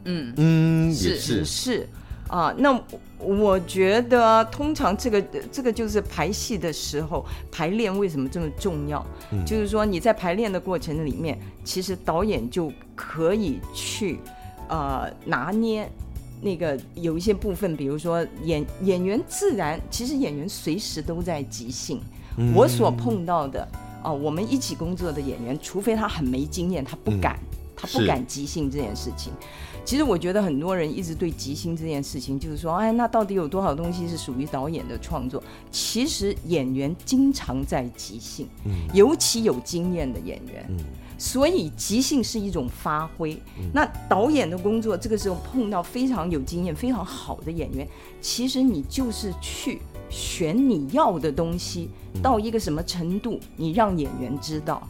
嗯，嗯，是也是。是啊？那我觉得，通常这个这个就是排戏的时候排练为什么这么重要？嗯就是说你在排练的过程里面，其实导演就可以去呃拿捏。那个有一些部分，比如说演演员自然，其实演员随时都在即兴。嗯我所碰到的啊、呃，我们一起工作的演员，除非他很没经验，他不敢，嗯他不敢即兴这件事情。其实我觉得很多人一直对即兴这件事情，就是说，哎，那到底有多少东西是属于导演的创作？其实演员经常在即兴，尤其有经验的演员。所以即兴是一种发挥。那导演的工作，这个时候碰到非常有经验、非常好的演员，其实你就是去选你要的东西，到一个什么程度，你让演员知道。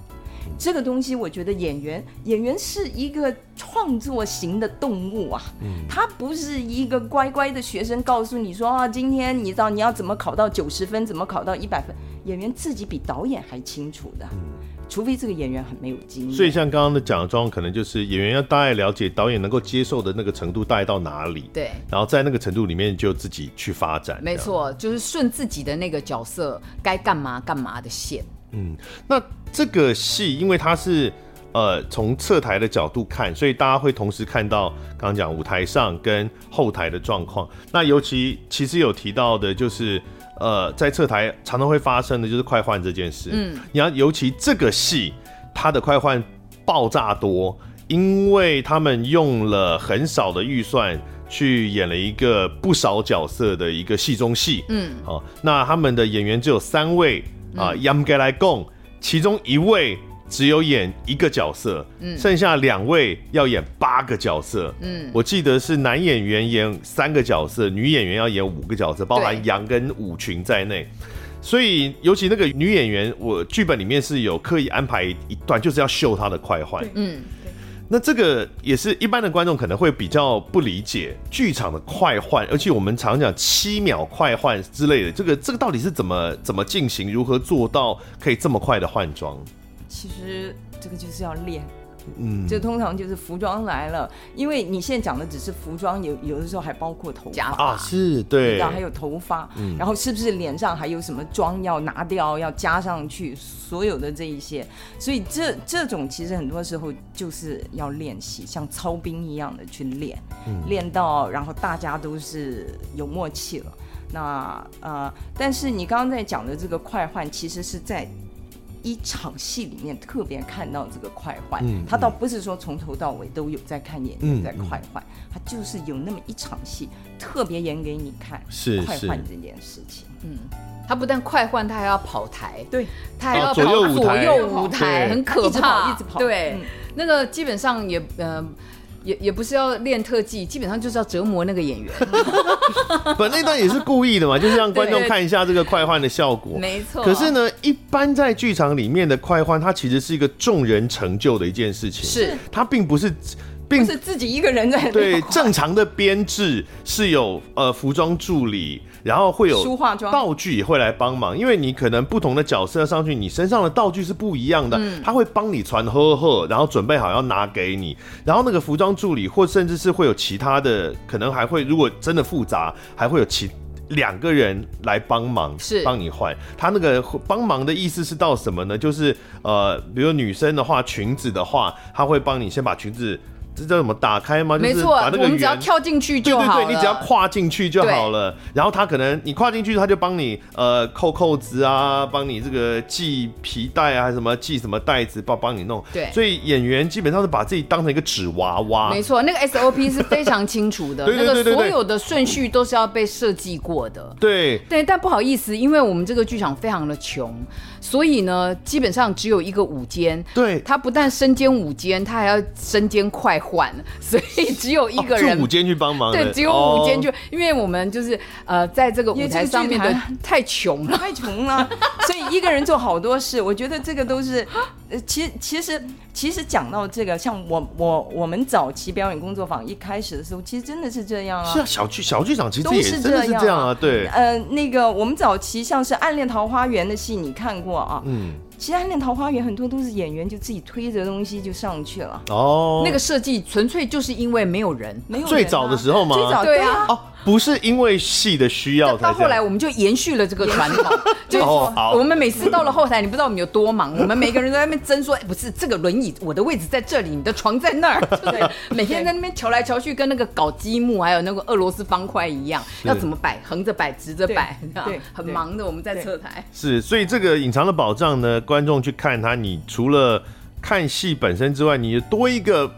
这个东西，我觉得演员演员是一个创作型的动物啊，他不是一个乖乖的学生，告诉你说啊，今天你知道你要怎么考到九十分，怎么考到一百分，演员自己比导演还清楚的。除非这个演员很没有经验，所以像刚刚的讲的状况，可能就是演员要大概了解导演能够接受的那个程度大概到哪里，对，然后在那个程度里面就自己去发展。没错，就是顺自己的那个角色该干嘛干嘛的线。嗯，那这个戏因为它是呃从侧台的角度看，所以大家会同时看到刚刚讲舞台上跟后台的状况。那尤其其实有提到的就是。呃，在侧台常常会发生的就是快换这件事。嗯，你要尤其这个戏，它的快换爆炸多，因为他们用了很少的预算去演了一个不少角色的一个戏中戏。嗯，好、哦，那他们的演员只有三位啊，严格来共，其中一位。只有演一个角色，嗯，剩下两位要演八个角色，嗯，我记得是男演员演三个角色，女演员要演五个角色，包含杨跟舞群在内。所以，尤其那个女演员，我剧本里面是有刻意安排一段，就是要秀她的快换，嗯，那这个也是一般的观众可能会比较不理解剧场的快换，而且我们常讲七秒快换之类的，这个这个到底是怎么怎么进行，如何做到可以这么快的换装？其实这个就是要练，嗯，这通常就是服装来了，因为你现在讲的只是服装，有有的时候还包括头发。啊，是对，然后还有头发，嗯，然后是不是脸上还有什么妆要拿掉，要加上去，所有的这一些，所以这这种其实很多时候就是要练习，像操兵一样的去练，嗯，练到然后大家都是有默契了，那呃，但是你刚刚在讲的这个快换，其实是在。一场戏里面特别看到这个快换，嗯，他倒不是说从头到尾都有在看演员在快换，他就是有那么一场戏特别演给你看，是快换这件事情，嗯，他不但快换，他还要跑台，对，他还要跑左右舞台，左右舞台很可怕，一直跑，一直跑，对，嗯，那个基本上也呃。也也不是要练特技，基本上就是要折磨那个演员。本，那段也是故意的嘛，就是让观众看一下这个快换的效果。没错。可是呢，一般在剧场里面的快换，它其实是一个众人成就的一件事情。是。它并不是。并不是自己一个人在对正常的编制是有呃服装助理，然后会有道具也会来帮忙，因为你可能不同的角色上去，你身上的道具是不一样的，嗯、他会帮你传呵呵，然后准备好要拿给你，然后那个服装助理或甚至是会有其他的，可能还会如果真的复杂，还会有其两个人来帮忙，是帮你换。他那个帮忙的意思是到什么呢？就是呃，比如女生的话，裙子的话，他会帮你先把裙子。这叫什么打开吗？没错，把那个我们只要跳进去就好了。对对对，你只要跨进去就好了。然后他可能你跨进去，他就帮你呃扣扣子啊，帮你这个系皮带啊，还是什么系什么带子，帮帮你弄。对，所以演员基本上是把自己当成一个纸娃娃。没错，那个 SOP 是非常清楚的，那个所有的顺序都是要被设计过的。对对，但不好意思，因为我们这个剧场非常的穷。所以呢，基本上只有一个舞间，对，他不但身兼舞间，他还要身兼快换，所以只有一个人，哦、舞间去帮忙。对，只有舞间就，哦、因为我们就是呃，在这个舞台上面的太穷了，太穷了，所以一个人做好多事。我觉得这个都是呃，其实其实其实讲到这个，像我我我们早期表演工作坊一开始的时候，其实真的是这样啊。是啊，小剧小剧场其实也是真的是这样啊，对。呃，那个我们早期像是《暗恋桃花源》的戏，你看过啊？嗯。其实《暗恋桃花源》很多都是演员就自己推着东西就上去了。哦。那个设计纯粹就是因为没有人，没有啊。最早的时候吗？最早对啊。哦。不是因为戏的需要，到后来我们就延续了这个传统，就是我们每次到了后台，你不知道我们有多忙，我们每个人都在那边争说，哎，不是这个轮椅，我的位置在这里，你的床在那儿，对，每天在那边调来调去，跟那个搞积木还有那个俄罗斯方块一样，要怎么摆，横着摆，直着摆，对，很忙的。我们在侧台是，所以这个隐藏的保障呢，观众去看它，你除了看戏本身之外，你多一个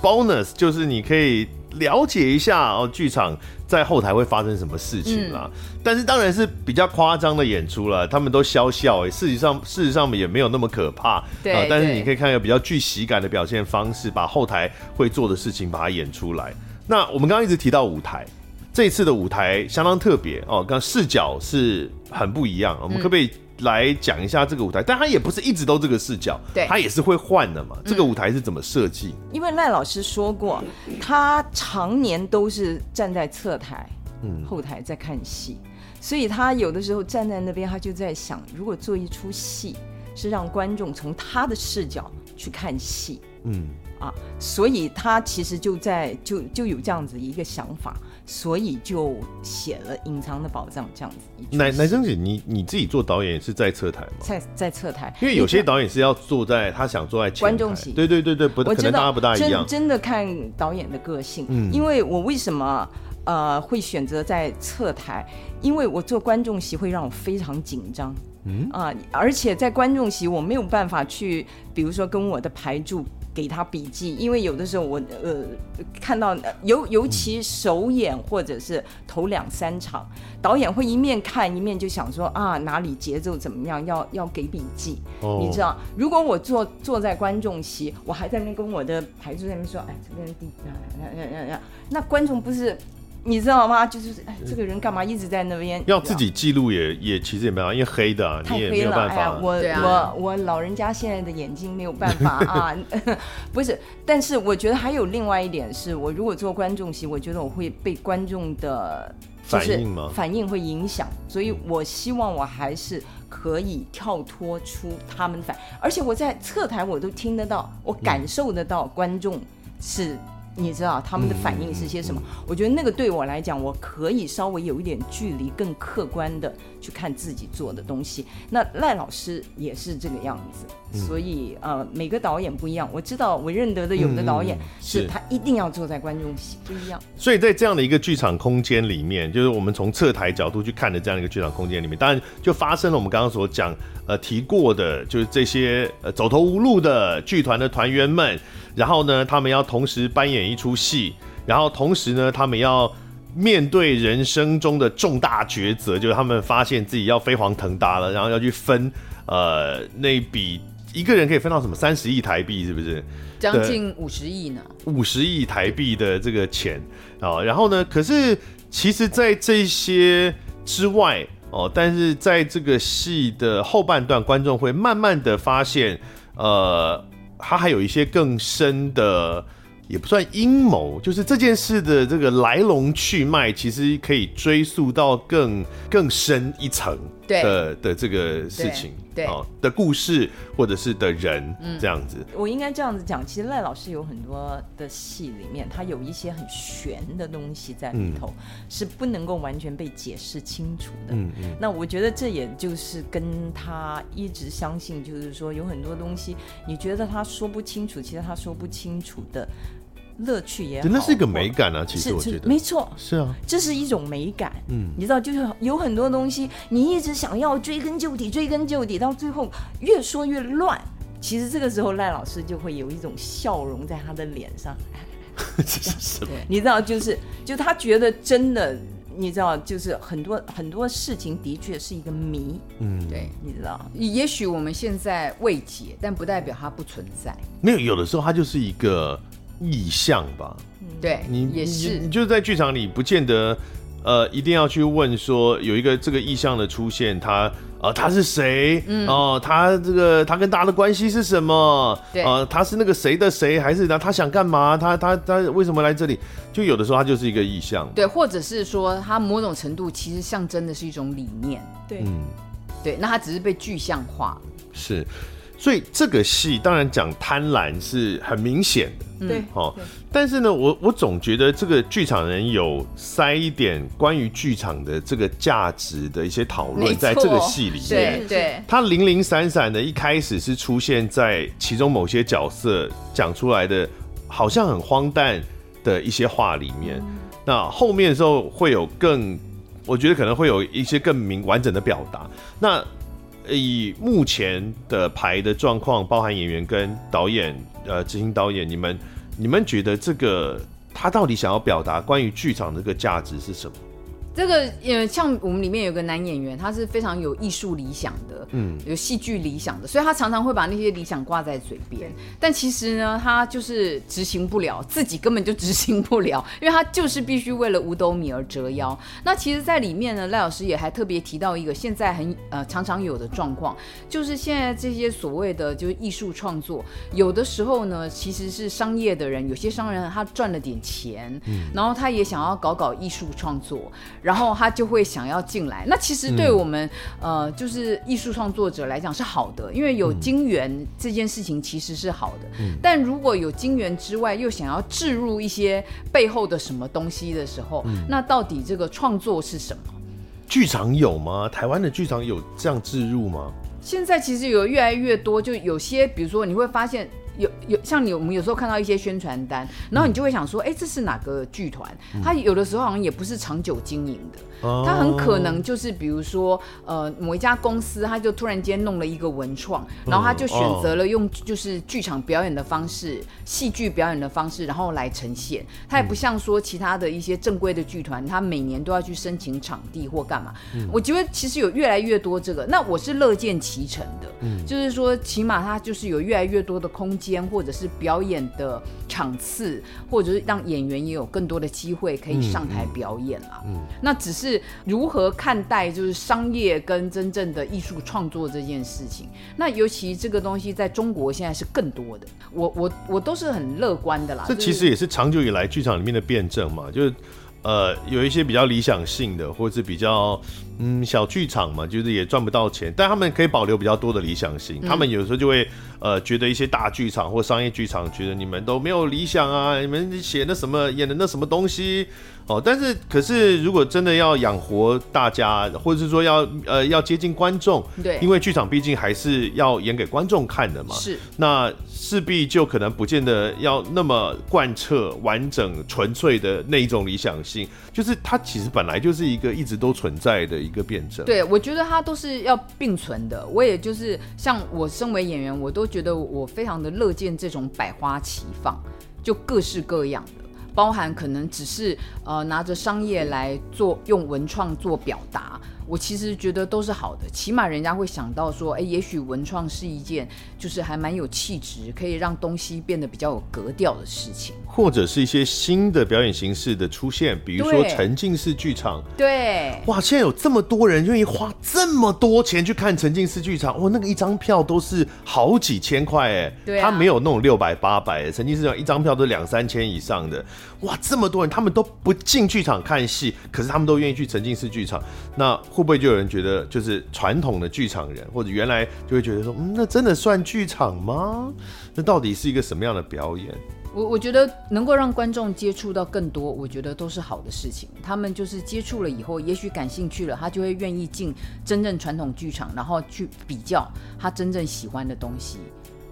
bonus，就是你可以了解一下哦，剧场。在后台会发生什么事情啦？嗯、但是当然是比较夸张的演出了，他们都笑笑哎，事实上事实上也没有那么可怕。对、呃，但是你可以看一个比较具喜感的表现方式，把后台会做的事情把它演出来。那我们刚刚一直提到舞台，这一次的舞台相当特别哦，刚视角是很不一样。我们可不可以？来讲一下这个舞台，但他也不是一直都这个视角，对，他也是会换的嘛。这个舞台是怎么设计？因为赖老师说过，他常年都是站在侧台，嗯，后台在看戏，所以他有的时候站在那边，他就在想，如果做一出戏是让观众从他的视角去看戏，嗯，啊，所以他其实就在就就有这样子一个想法。所以就写了《隐藏的宝藏》这样子。奶奶生姐，你你自己做导演是在侧台吗？在在侧台，因为有些导演是要坐在他想坐在观众席。对对对对，不，可能大家不大一样。真真的看导演的个性，嗯，因为我为什么呃会选择在侧台？因为我做观众席会让我非常紧张，嗯啊、呃，而且在观众席我没有办法去，比如说跟我的排助。给他笔记，因为有的时候我呃看到尤尤其首演或者是头两三场，导演会一面看一面就想说啊哪里节奏怎么样，要要给笔记。Oh. 你知道，如果我坐坐在观众席，我还在那边跟我的排助在那边说，哎这边那观众不是。你知道吗？就是哎，这个人干嘛一直在那边？要自己记录也也其实也没办法，因为黑的、啊，你也没有办法。太黑了，哎、我、啊、我我老人家现在的眼睛没有办法啊，不是。但是我觉得还有另外一点是，我如果做观众席，我觉得我会被观众的反应吗？反应会影响，所以我希望我还是可以跳脱出他们反，而且我在侧台我都听得到，我感受得到观众是。你知道他们的反应是些什么？嗯、我觉得那个对我来讲，我可以稍微有一点距离，更客观的去看自己做的东西。那赖老师也是这个样子，嗯、所以呃，每个导演不一样。我知道我认得的有的导演是他一定要坐在观众席，不一样。所以在这样的一个剧场空间里面，就是我们从侧台角度去看的这样一个剧场空间里面，当然就发生了我们刚刚所讲呃提过的，就是这些呃走投无路的剧团的团员们。然后呢，他们要同时扮演一出戏，然后同时呢，他们要面对人生中的重大抉择，就是他们发现自己要飞黄腾达了，然后要去分呃那笔一个人可以分到什么三十亿台币，是不是？将近五十亿呢？五十亿台币的这个钱啊，然后呢，可是其实，在这些之外哦，但是在这个戏的后半段，观众会慢慢的发现，呃。他还有一些更深的，也不算阴谋，就是这件事的这个来龙去脉，其实可以追溯到更更深一层的的这个事情，对啊的故事或者是的人嗯这样子。我应该这样子讲，其实赖老师有很多的戏里面，他有一些很玄的东西在里头，是不能够完全被解释清楚的。嗯嗯。那我觉得这也就是跟他一直相信，就是说有很多东西，你觉得他说不清楚，其实他说不清楚的。乐趣也好，那是一个美感啊！其实我觉得，没错，是啊，这是一种美感。嗯，你知道，就是有很多东西，你一直想要追根究底，追根究底，到最后越说越乱。其实这个时候，赖老师就会有一种笑容在他的脸上。你知道，就是，就他觉得真的，你知道，就是很多很多事情的确是一个谜。嗯，对，你知道，也许我们现在未解，但不代表它不存在。没有，有的时候它就是一个。意向吧，对，你也是，你，就是在剧场里不见得，呃一定要去问说有一个这个意向的出现，他呃他是谁？哦、呃，他这个他跟大家的关系是什么？对，呃，他是那个谁的谁，还是他他想干嘛？他他他为什么来这里？就有的时候他就是一个意向，对，或者是说他某种程度其实象征的是一种理念，对，嗯，对，那他只是被具象化，是。所以这个戏当然讲贪婪是很明显的，对，好，但是呢，我我总觉得这个剧场人有塞一点关于剧场的这个价值的一些讨论在这个戏里面，对对，他零零散散的，一开始是出现在其中某些角色讲出来的，好像很荒诞的一些话里面，那后面的时候会有更，我觉得可能会有一些更明完整的表达，那。以目前的排的状况，包含演员跟导演，呃，执行导演，你们你们觉得这个他到底想要表达关于剧场这个价值是什么？这个呃，像我们里面有个男演员，他是非常有艺术理想的，嗯，有戏剧理想的，所以他常常会把那些理想挂在嘴边。但其实呢，他就是执行不了，自己根本就执行不了，因为他就是必须为了五斗米而折腰。那其实，在里面呢，赖老师也还特别提到一个现在很呃常常有的状况，就是现在这些所谓的就是艺术创作，有的时候呢，其实是商业的人，有些商人他赚了点钱，嗯，然后他也想要搞搞艺术创作。然后他就会想要进来，那其实对我们、嗯、呃，就是艺术创作者来讲是好的，因为有金源这件事情其实是好的。嗯、但如果有金源之外，又想要置入一些背后的什么东西的时候，嗯、那到底这个创作是什么？剧场有吗？台湾的剧场有这样置入吗？现在其实有越来越多，就有些比如说你会发现。有有像你，我们有时候看到一些宣传单，然后你就会想说，哎、嗯，这是哪个剧团？他有的时候好像也不是长久经营的。他很可能就是，比如说，呃，某一家公司，他就突然间弄了一个文创，然后他就选择了用就是剧场表演的方式、戏剧表演的方式，然后来呈现。他也不像说其他的一些正规的剧团，他每年都要去申请场地或干嘛。我觉得其实有越来越多这个，那我是乐见其成的。就是说，起码他就是有越来越多的空间，或者是表演的场次，或者是让演员也有更多的机会可以上台表演啦。那只。是如何看待就是商业跟真正的艺术创作这件事情？那尤其这个东西在中国现在是更多的，我我我都是很乐观的啦。这其实也是长久以来剧场里面的辩证嘛，就是呃有一些比较理想性的，或者是比较。嗯，小剧场嘛，就是也赚不到钱，但他们可以保留比较多的理想性。嗯、他们有时候就会呃觉得一些大剧场或商业剧场觉得你们都没有理想啊，你们写那什么演的那什么东西哦。但是可是如果真的要养活大家，或者是说要呃要接近观众，对，因为剧场毕竟还是要演给观众看的嘛，是。那势必就可能不见得要那么贯彻完整纯粹的那一种理想性，就是它其实本来就是一个一直都存在的。一个辩证，对，我觉得它都是要并存的。我也就是像我身为演员，我都觉得我非常的乐见这种百花齐放，就各式各样的，包含可能只是呃拿着商业来做用文创做表达。我其实觉得都是好的，起码人家会想到说，哎，也许文创是一件就是还蛮有气质，可以让东西变得比较有格调的事情，或者是一些新的表演形式的出现，比如说沉浸式剧场。对，哇，现在有这么多人愿意花这么多钱去看沉浸式剧场，哇，那个一张票都是好几千块哎，对啊，他没有那种六百八百，沉浸式剧场一张票都两三千以上的，哇，这么多人他们都不进剧场看戏，可是他们都愿意去沉浸式剧场，那。会不会就有人觉得，就是传统的剧场人，或者原来就会觉得说，嗯，那真的算剧场吗？那到底是一个什么样的表演？我我觉得能够让观众接触到更多，我觉得都是好的事情。他们就是接触了以后，也许感兴趣了，他就会愿意进真正传统剧场，然后去比较他真正喜欢的东西。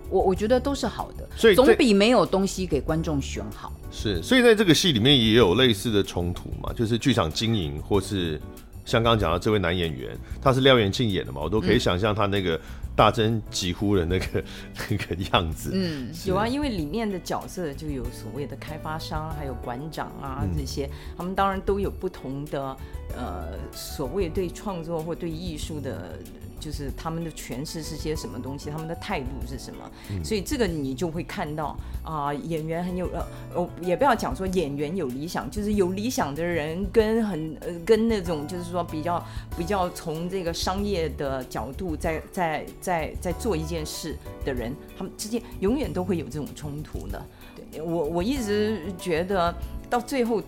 我我觉得都是好的，所以总比没有东西给观众选好。是，所以在这个戏里面也有类似的冲突嘛，就是剧场经营或是。像刚刚讲到这位男演员，他是廖元庆演的嘛，我都可以想象他那个大声疾呼的那个 那个样子。嗯，有啊，因为里面的角色就有所谓的开发商，还有馆长啊这些，他们当然都有不同的呃所谓对创作或对艺术的。就是他们的诠释是些什么东西，他们的态度是什么，嗯、所以这个你就会看到啊、呃，演员很有呃，哦，也不要讲说演员有理想，就是有理想的人跟很呃跟那种就是说比较比较从这个商业的角度在在在在做一件事的人，他们之间永远都会有这种冲突的。对，我我一直觉得到最后，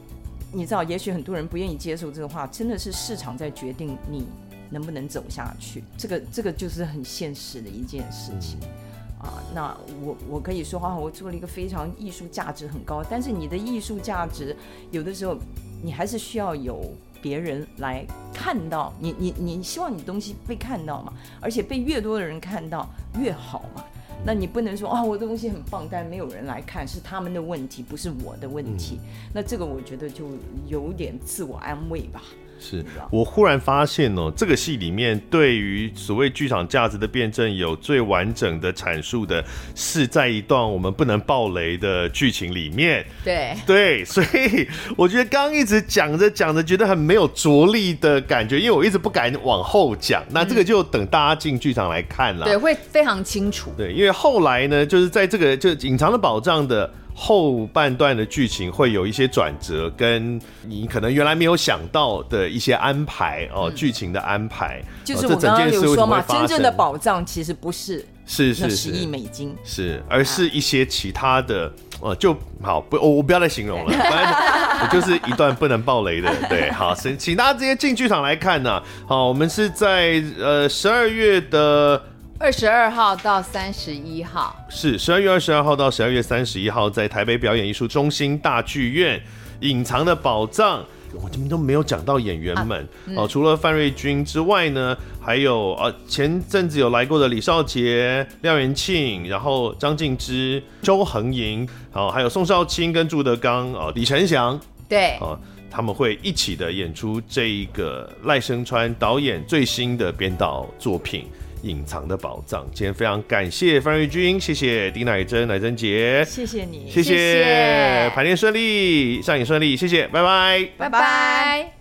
你知道，也许很多人不愿意接受这个话，真的是市场在决定你。能不能走下去？这个这个就是很现实的一件事情，嗯、啊。那我我可以说啊，我做了一个非常艺术价值很高，但是你的艺术价值有的时候你还是需要有别人来看到你，你你希望你东西被看到嘛，而且被越多的人看到越好嘛。那你不能说啊，我的东西很棒，但没有人来看，是他们的问题，不是我的问题。嗯、那这个我觉得就有点自我安慰吧。是我忽然发现哦，这个戏里面对于所谓剧场价值的辩证有最完整的阐述的，是在一段我们不能爆雷的剧情里面。对对，所以我觉得刚刚一直讲着讲着，觉得很没有着力的感觉，因为我一直不敢往后讲。那这个就等大家进剧场来看了。对，会非常清楚。对，因为后来呢，就是在这个就隐藏的保障的。后半段的剧情会有一些转折，跟你可能原来没有想到的一些安排哦，剧情的安排。就是我刚刚有说嘛，真正的宝藏其实不是是是十亿美金，是而是一些其他的呃，就好不，我我不要再形容了，反正我就是一段不能爆雷的。对，好，请请大家直接进剧场来看呐。好，我们是在呃十二月的。二十二号到三十一号是十二月二十二号到十二月三十一号，在台北表演艺术中心大剧院，《隐藏的宝藏》。我这边都没有讲到演员们、啊嗯、哦，除了范瑞君之外呢，还有呃前阵子有来过的李少杰、廖元庆，然后张静之、周恒莹，哦，还有宋少卿跟朱德刚，哦，李承祥，对，哦，他们会一起的演出这一个赖声川导演最新的编导作品。隐藏的宝藏。今天非常感谢范瑞君，谢谢丁乃真、乃真姐，谢谢你，谢谢，排练顺利，上演顺利，谢谢，拜拜，拜拜。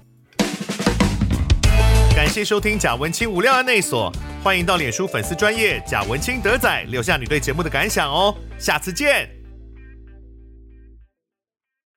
感谢收听贾文清无料案内所，欢迎到脸书粉丝专业贾文清德仔留下你对节目的感想哦，下次见。